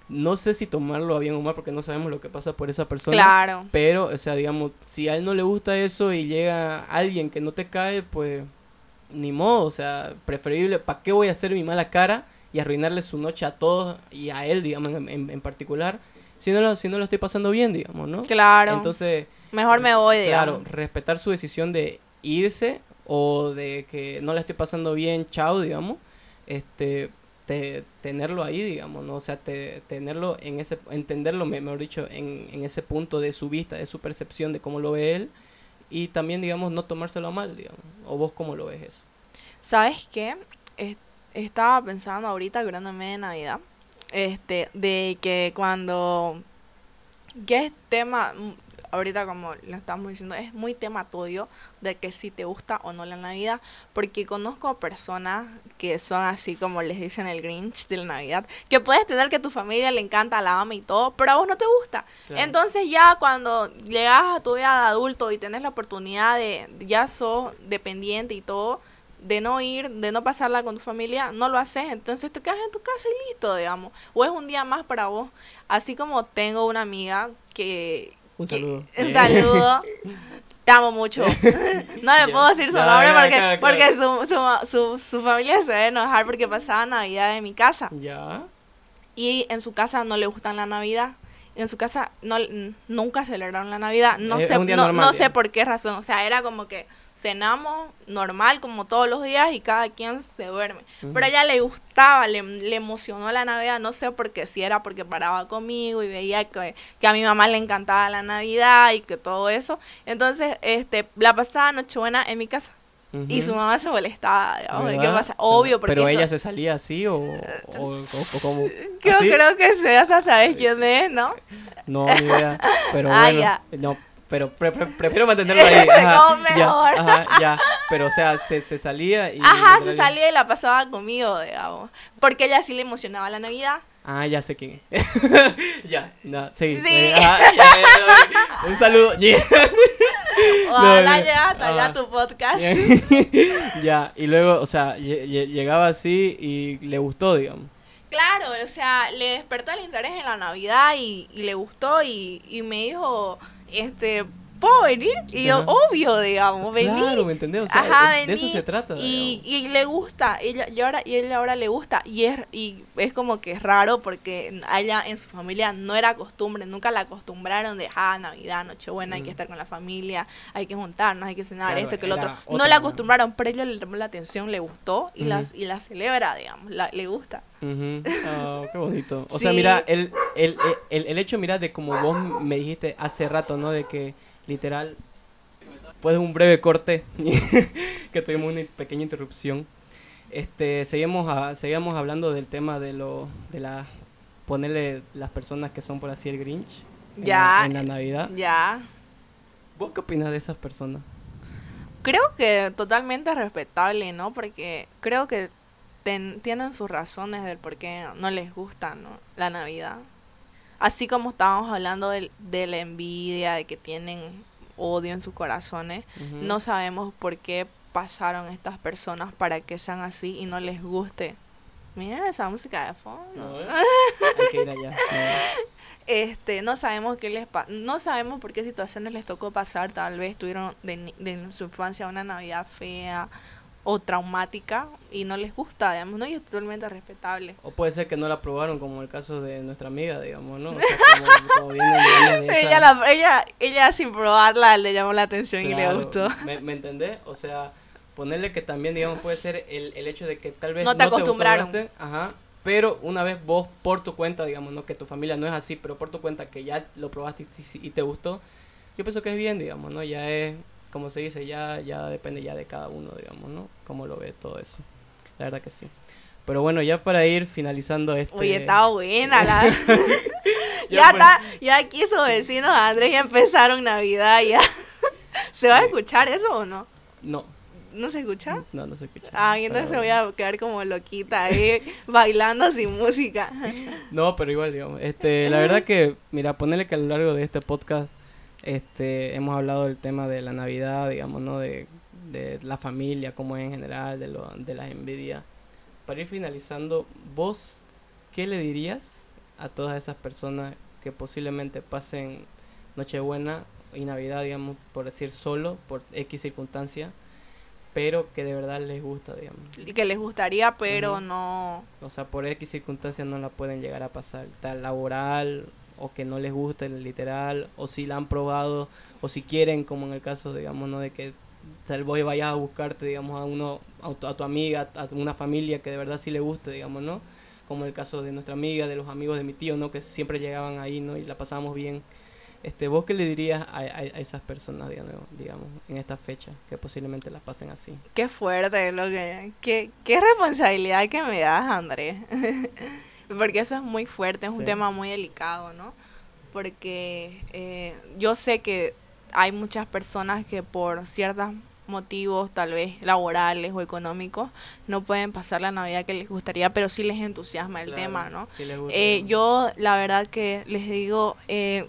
no sé si tomarlo a bien o mal porque no sabemos lo que pasa por esa persona. Claro. Pero, o sea, digamos, si a él no le gusta eso y llega alguien que no te cae, pues ni modo, o sea, preferible, ¿para qué voy a hacer mi mala cara y arruinarle su noche a todos y a él, digamos, en, en- en particular, si no, lo, si no lo estoy pasando bien, digamos, ¿no? Claro. Entonces, Mejor me voy, digamos. claro, respetar su decisión de irse o de que no le estoy pasando bien, chao, digamos, este, te- tenerlo ahí, digamos, ¿no? O sea, te- tenerlo en ese, entenderlo, me- mejor dicho, en, en ese punto de su vista, de su percepción de cómo lo ve él y también, digamos, no tomárselo mal, digamos, o vos cómo lo ves eso. ¿Sabes qué? Es- estaba pensando ahorita, acordándome de Navidad, este, de que cuando, que es tema, ahorita como lo estamos diciendo, es muy tema tuyo de que si te gusta o no la Navidad, porque conozco personas que son así como les dicen el Grinch de la Navidad, que puedes tener que tu familia le encanta, la ama y todo, pero a vos no te gusta. Claro. Entonces ya cuando llegas a tu vida de adulto y tenés la oportunidad de, ya sos dependiente y todo, de no ir, de no pasarla con tu familia, no lo haces, entonces te quedas en tu casa y listo, digamos. O es un día más para vos. Así como tengo una amiga que... Un saludo. Un saludo. [LAUGHS] Te amo mucho. [LAUGHS] no le puedo decir su nombre porque, porque su, su, su, su, familia se debe enojar porque pasaba Navidad en mi casa. Ya. Y en su casa no le gustan la Navidad en su casa no nunca celebraron la Navidad. No sé, no, no sé por qué razón. O sea, era como que cenamos normal como todos los días y cada quien se duerme. Pero a ella le gustaba, le, le, emocionó la Navidad, no sé por qué, si era porque paraba conmigo y veía que, que, a mi mamá le encantaba la Navidad y que todo eso. Entonces, este, la pasaba Nochebuena en mi casa. Y su mamá se molestaba, ¿qué pasa? Obvio, porque... ¿Pero ella se salía así o, [LAUGHS] o, como...? Yo creo que sea, ¿sabes quién es, no? No, ni idea, [LAUGHS] pero ah, bueno, no, pero [LAUGHS] prefiero mantenerlo ahí. Ajá, mejor. Ya, ajá, ya, pero o sea, se, se salía y... Ajá, se salía y la pasaba conmigo, digamos, porque ella sí le emocionaba la Navidad. Ah, ya sé quién [LAUGHS] ya, no, sí. sí. Eh, un saludo. [LAUGHS] Ojalá no, ya hasta allá tu podcast. ya, y luego, o sea, llegaba así y le gustó, digamos. Claro, o sea, le despertó el interés en la Navidad y, y le gustó y, y me dijo, este, ¿puedo venir? Y yo, obvio, digamos, venir. Claro, ¿me entendés? O sea, Ajá, de eso se trata. Y, y, le gusta, ella, y, ahora, y él ahora le gusta. Y es, y es como que es raro porque ella en su familia no era costumbre, nunca la acostumbraron de, ah, Navidad, Nochebuena, hay que estar con la familia, hay que juntarnos, hay que cenar, esto, que lo otro. no la acostumbraron, pero ella le llamó la atención, le gustó y, las, y la celebra, digamos, la, le gusta. Ah, qué bonito. O sea, mira, el, el, el, el hecho, mira, de como vos me dijiste hace rato, ¿no? De que literal, después de un breve corte, [LAUGHS] que tuvimos una pequeña interrupción, este, seguimos, a, seguimos hablando del tema de lo, de la, ponerle las personas que son por así el Grinch ya, en, la, Navidad. Ya. ¿Vos qué opinas de esas personas? Creo que totalmente respetable, ¿no? Porque creo que tienen sus razones del por qué no les gusta ¿no? la Navidad. Así como estábamos hablando de, la envidia, de que tienen odio en sus corazones, no sabemos por qué pasaron estas personas para que sean así y no les guste. Mira esa música de fondo. No, [LAUGHS] hay que ir allá. Este, no sabemos qué les no sabemos por qué situaciones les tocó pasar, tal vez tuvieron de, de su infancia una Navidad fea o traumática y no les gusta, digamos, ¿no? Y es totalmente respetable. O puede ser que no la probaron, como el caso de nuestra amiga, digamos, ¿no? [LAUGHS] ella, ella, ella sin probarla le llamó la atención y le gustó. ¿Me, ¿Me entendés? O sea, ponerle que también, digamos, puede ser el, el hecho de que tal vez no te acostumbraron. ajá, pero una vez vos por tu cuenta, digamos, no que tu familia no es así, pero por tu cuenta que ya lo probaste y, y te gustó, yo pienso que es bien, digamos, ¿no? Ya es como se dice, ya, ya depende ya de cada uno, digamos, ¿no? Cómo lo ve todo eso. La verdad que sí. Pero bueno, ya para ir finalizando este... Uy, está buena la... [LAUGHS] ya, está, ya aquí sus vecinos Andrés ya empezaron Navidad, ya. [LAUGHS] ¿Se va a escuchar eso o no? No. ¿No se escucha? No, no se escucha. Ah, entonces se voy a quedar como loquita ahí, bailando sin música. [LAUGHS] no, pero igual, digamos. Este, la verdad que, mira, ponerle que a lo largo de este podcast este, hemos hablado del tema de la Navidad, digamos, ¿no? De, de la familia, como en general, de, lo, de las envidias. Para ir finalizando, ¿vos qué le dirías a todas esas personas que posiblemente pasen Nochebuena y Navidad, digamos, por decir solo, por X circunstancia, pero que de verdad les gusta, digamos? Que les gustaría, pero no... O sea, por X circunstancia no la pueden llegar a pasar, tal laboral o que no les gusta el literal, o si la han probado, o si quieren, como en el caso, digamos, ¿no? De que tal vez vayas a buscarte, digamos, a uno, a tu, amiga, a una familia que de verdad sí le guste, digamos, ¿no? Como el caso de nuestra amiga, de los amigos de mi tío, ¿no? Que siempre llegaban ahí, ¿no? Y la pasábamos bien. Este, ¿Vos qué le dirías a, a, esas personas, digamos, en esta fecha, que posiblemente las pasen así? Qué fuerte, lo que, qué, qué responsabilidad que me das, Andrés. [LAUGHS] Porque eso es muy fuerte, es un tema muy delicado, ¿no? Porque eh, yo sé que hay muchas personas que por ciertos motivos, tal vez laborales o económicos, no pueden pasar la Navidad que les gustaría, pero sí les entusiasma el tema, ¿no? eh, yo, la verdad que les digo, eh,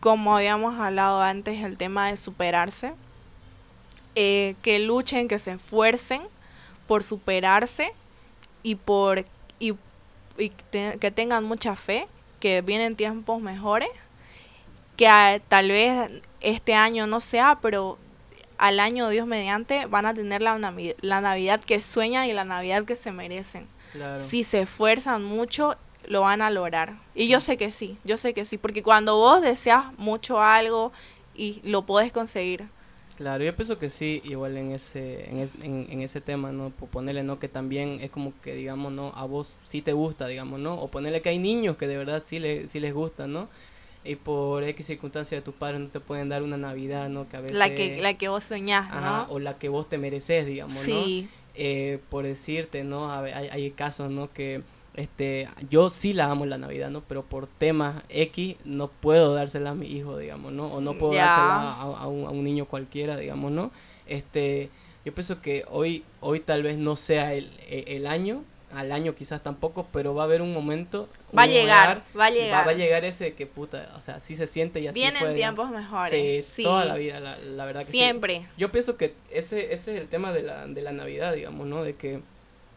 como habíamos hablado antes, el tema de superarse, eh, que luchen, que se esfuercen, por superarse y por y, te- que tengan mucha fe, que vienen tiempos mejores, que a- tal vez este año no sea, pero al año Dios mediante van a tener la, navi- la Navidad que sueñan y la Navidad que se merecen. Claro. Si se esfuerzan mucho, lo van a lograr. Y yo sé que sí, yo sé que sí, porque cuando vos deseas mucho algo y lo podés conseguir. Claro, yo pienso que sí, igual en ese, en, en, en ese tema, ¿no? Por ponerle, ¿no? Que también es como que, digamos, ¿no? A vos sí te gusta, digamos, ¿no? O ponerle que hay niños que de verdad sí, le, sí les gusta, ¿no? Y por X circunstancia de tus padres no te pueden dar una Navidad, ¿no? Que a veces... La que, la que vos soñás, Ajá, ¿no? o la que vos te mereces, digamos, ¿no? Sí, eh, por decirte, ¿no? Hay, hay casos, ¿no? Que este, yo sí la amo la Navidad, ¿no? Pero por temas X no puedo dársela a mi hijo, digamos, ¿no? O no puedo dársela a, a un, a un niño cualquiera, digamos, ¿no? Este, yo pienso que hoy, hoy tal vez no sea el, el, el año, al año quizás tampoco, pero va a haber un momento. va a llegar, va a llegar. Va, a llegar ese que puta, o sea, sí se siente y así Vienen digamos. tiempos mejores. Sí, Sí, toda la vida, la, la verdad que sí. Siempre. Yo pienso que ese, ese es el tema de la, de la Navidad, digamos, ¿no? De que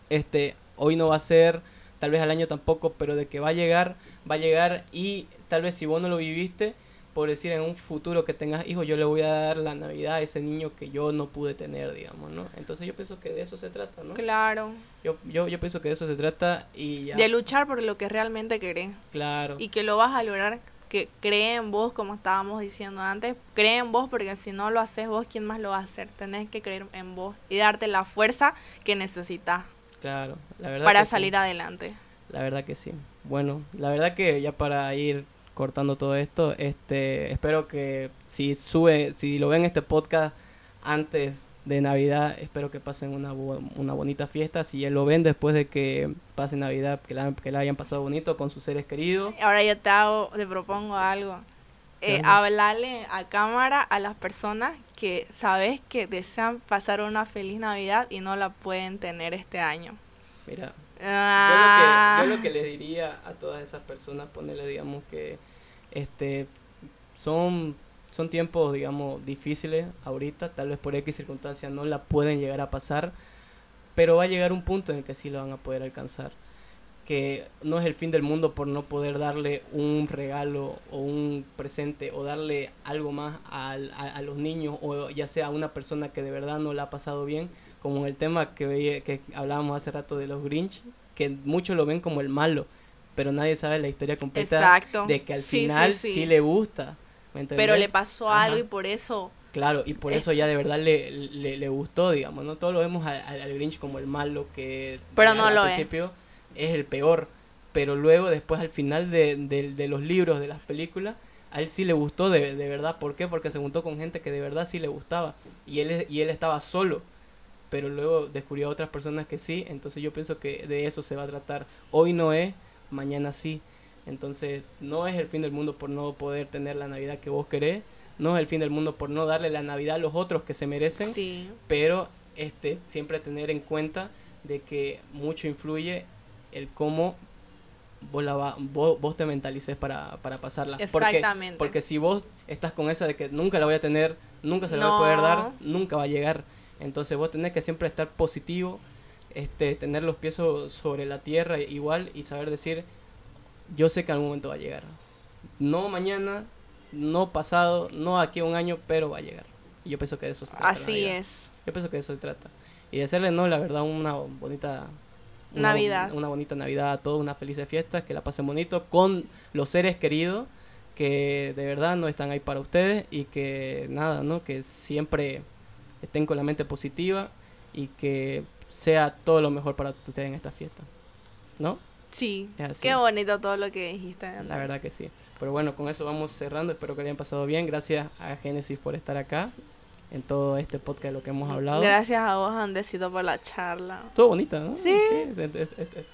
este hoy no va a ser, tal vez al año tampoco, pero de que va a llegar, va a llegar y tal vez si vos no lo viviste, por decir en un futuro que tengas hijos, yo le voy a dar la Navidad a ese niño que yo no pude tener, digamos, ¿no? Entonces yo pienso que de eso se trata, ¿no? Claro. Yo, yo, yo pienso que de eso se trata y ya, De luchar por lo que realmente querés. claro. Y que lo vas a lograr. Que cree en vos, como estábamos diciendo antes. Cree en vos, porque si no lo haces vos, ¿quién más lo va a hacer? Tenés que creer en vos y darte la fuerza que necesitas Claro, la verdad para que sí. salir adelante. La verdad que sí. Bueno, la verdad que ya para ir cortando todo esto, este, espero que si sube, si lo ven este podcast antes de Navidad, espero que pasen una, una bonita fiesta. Si ya lo ven después de que pase Navidad, que la, que la hayan pasado bonito con sus seres queridos. Ahora yo te hago, te propongo algo. Eh, hablarle a cámara a las personas que sabes que desean pasar una feliz Navidad y no la pueden tener este año. Mira, Ah, Yo lo, que, yo lo que les diría a todas esas personas, ponerle, digamos, que este son, son tiempos, digamos, difíciles ahorita, tal vez por X circunstancias no la pueden llegar a pasar, pero va a llegar un punto en el que sí lo van a poder alcanzar. Que no es el fin del mundo por no poder darle un regalo o un presente o darle algo más a, a los niños o ya sea a una persona que de verdad no la ha pasado bien, como el tema que, que hablábamos hace rato de los Grinch, que muchos lo ven como el malo, pero nadie sabe la historia completa Exacto. de que al Sí, final sí. sí, le gusta. ¿me Pero le pasó Ajá. algo y por eso Claro, y por eso ya de verdad le, le, le gustó, digamos, ¿no? Todos lo vemos al, Grinch como el malo que Pero no al lo principio es el peor, pero luego después al final de, de- de los libros, de las películas, a él sí le gustó de, de verdad. ¿Por qué? Porque se juntó con gente que de verdad sí le gustaba y él, es- y él estaba solo, pero luego descubrió a otras personas que sí, entonces yo pienso que de eso se va a tratar. Hoy no es, mañana sí. Entonces no es el fin del mundo por no poder tener la Navidad que vos querés, no es el fin del mundo por no darle la Navidad a los otros que se merecen, sí. pero este siempre tener en cuenta de que mucho influye el cómo vos, la va- vos, vos te mentalices para, para pasarla. Porque- Exactamente. Porque, si vos estás con esa de que nunca la voy a tener, nunca se la voy a poder dar, nunca va a llegar. Entonces vos tenés que siempre estar positivo, este, tener los pies so- sobre la tierra igual y saber decir, yo sé que algún momento va a llegar. No mañana, no pasado, no aquí a un año, pero va a llegar. Y yo pienso que de eso se trata. Así es. Yo pienso que de eso se trata. Y de hacerle, no, la verdad, una bonita... una- Navidad. Una bonita Navidad a todos, unas felices fiestas, que la pasen bonito con los seres queridos que de verdad no están ahí para ustedes y que nada, ¿no? Que siempre estén con la mente positiva y que sea todo lo mejor para ustedes en esta fiesta. ¿No? Sí. Qué bonito todo lo que dijiste. La verdad que sí. Pero bueno, con eso vamos cerrando. Espero que le hayan pasado bien. Gracias a Génesis por estar acá en todo este podcast de lo que hemos hablado. Gracias a vos, Andresito, por la charla. Estuvo bonita, ¿no? Sí. est-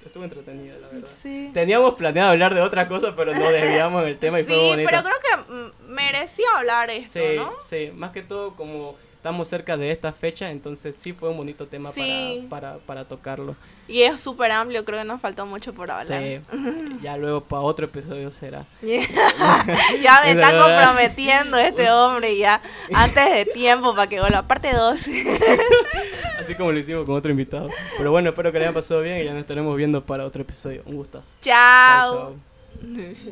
Estuvo entretenida, la verdad. Sí. Teníamos planeado hablar de otra cosa, pero no desviamos el [LAUGHS] tema y sí, fue bonito. pero creo que merecía hablar esto, Sí, ¿no? sí, más que todo como estamos cerca de esta fecha, entonces sí fue un bonito tema Sí. para, para, para tocarlo. Y es súper amplio, creo que nos faltó mucho por hablar. Sí, [LAUGHS] ya luego para otro episodio será. [LAUGHS] ya me Es [LAUGHS] está comprometiendo este hombre ya antes de tiempo para que la parte 2. Así como lo hicimos con otro invitado. Pero bueno, espero que le haya pasado bien y ya nos estaremos viendo para otro episodio. Un gustazo. Chao. chao.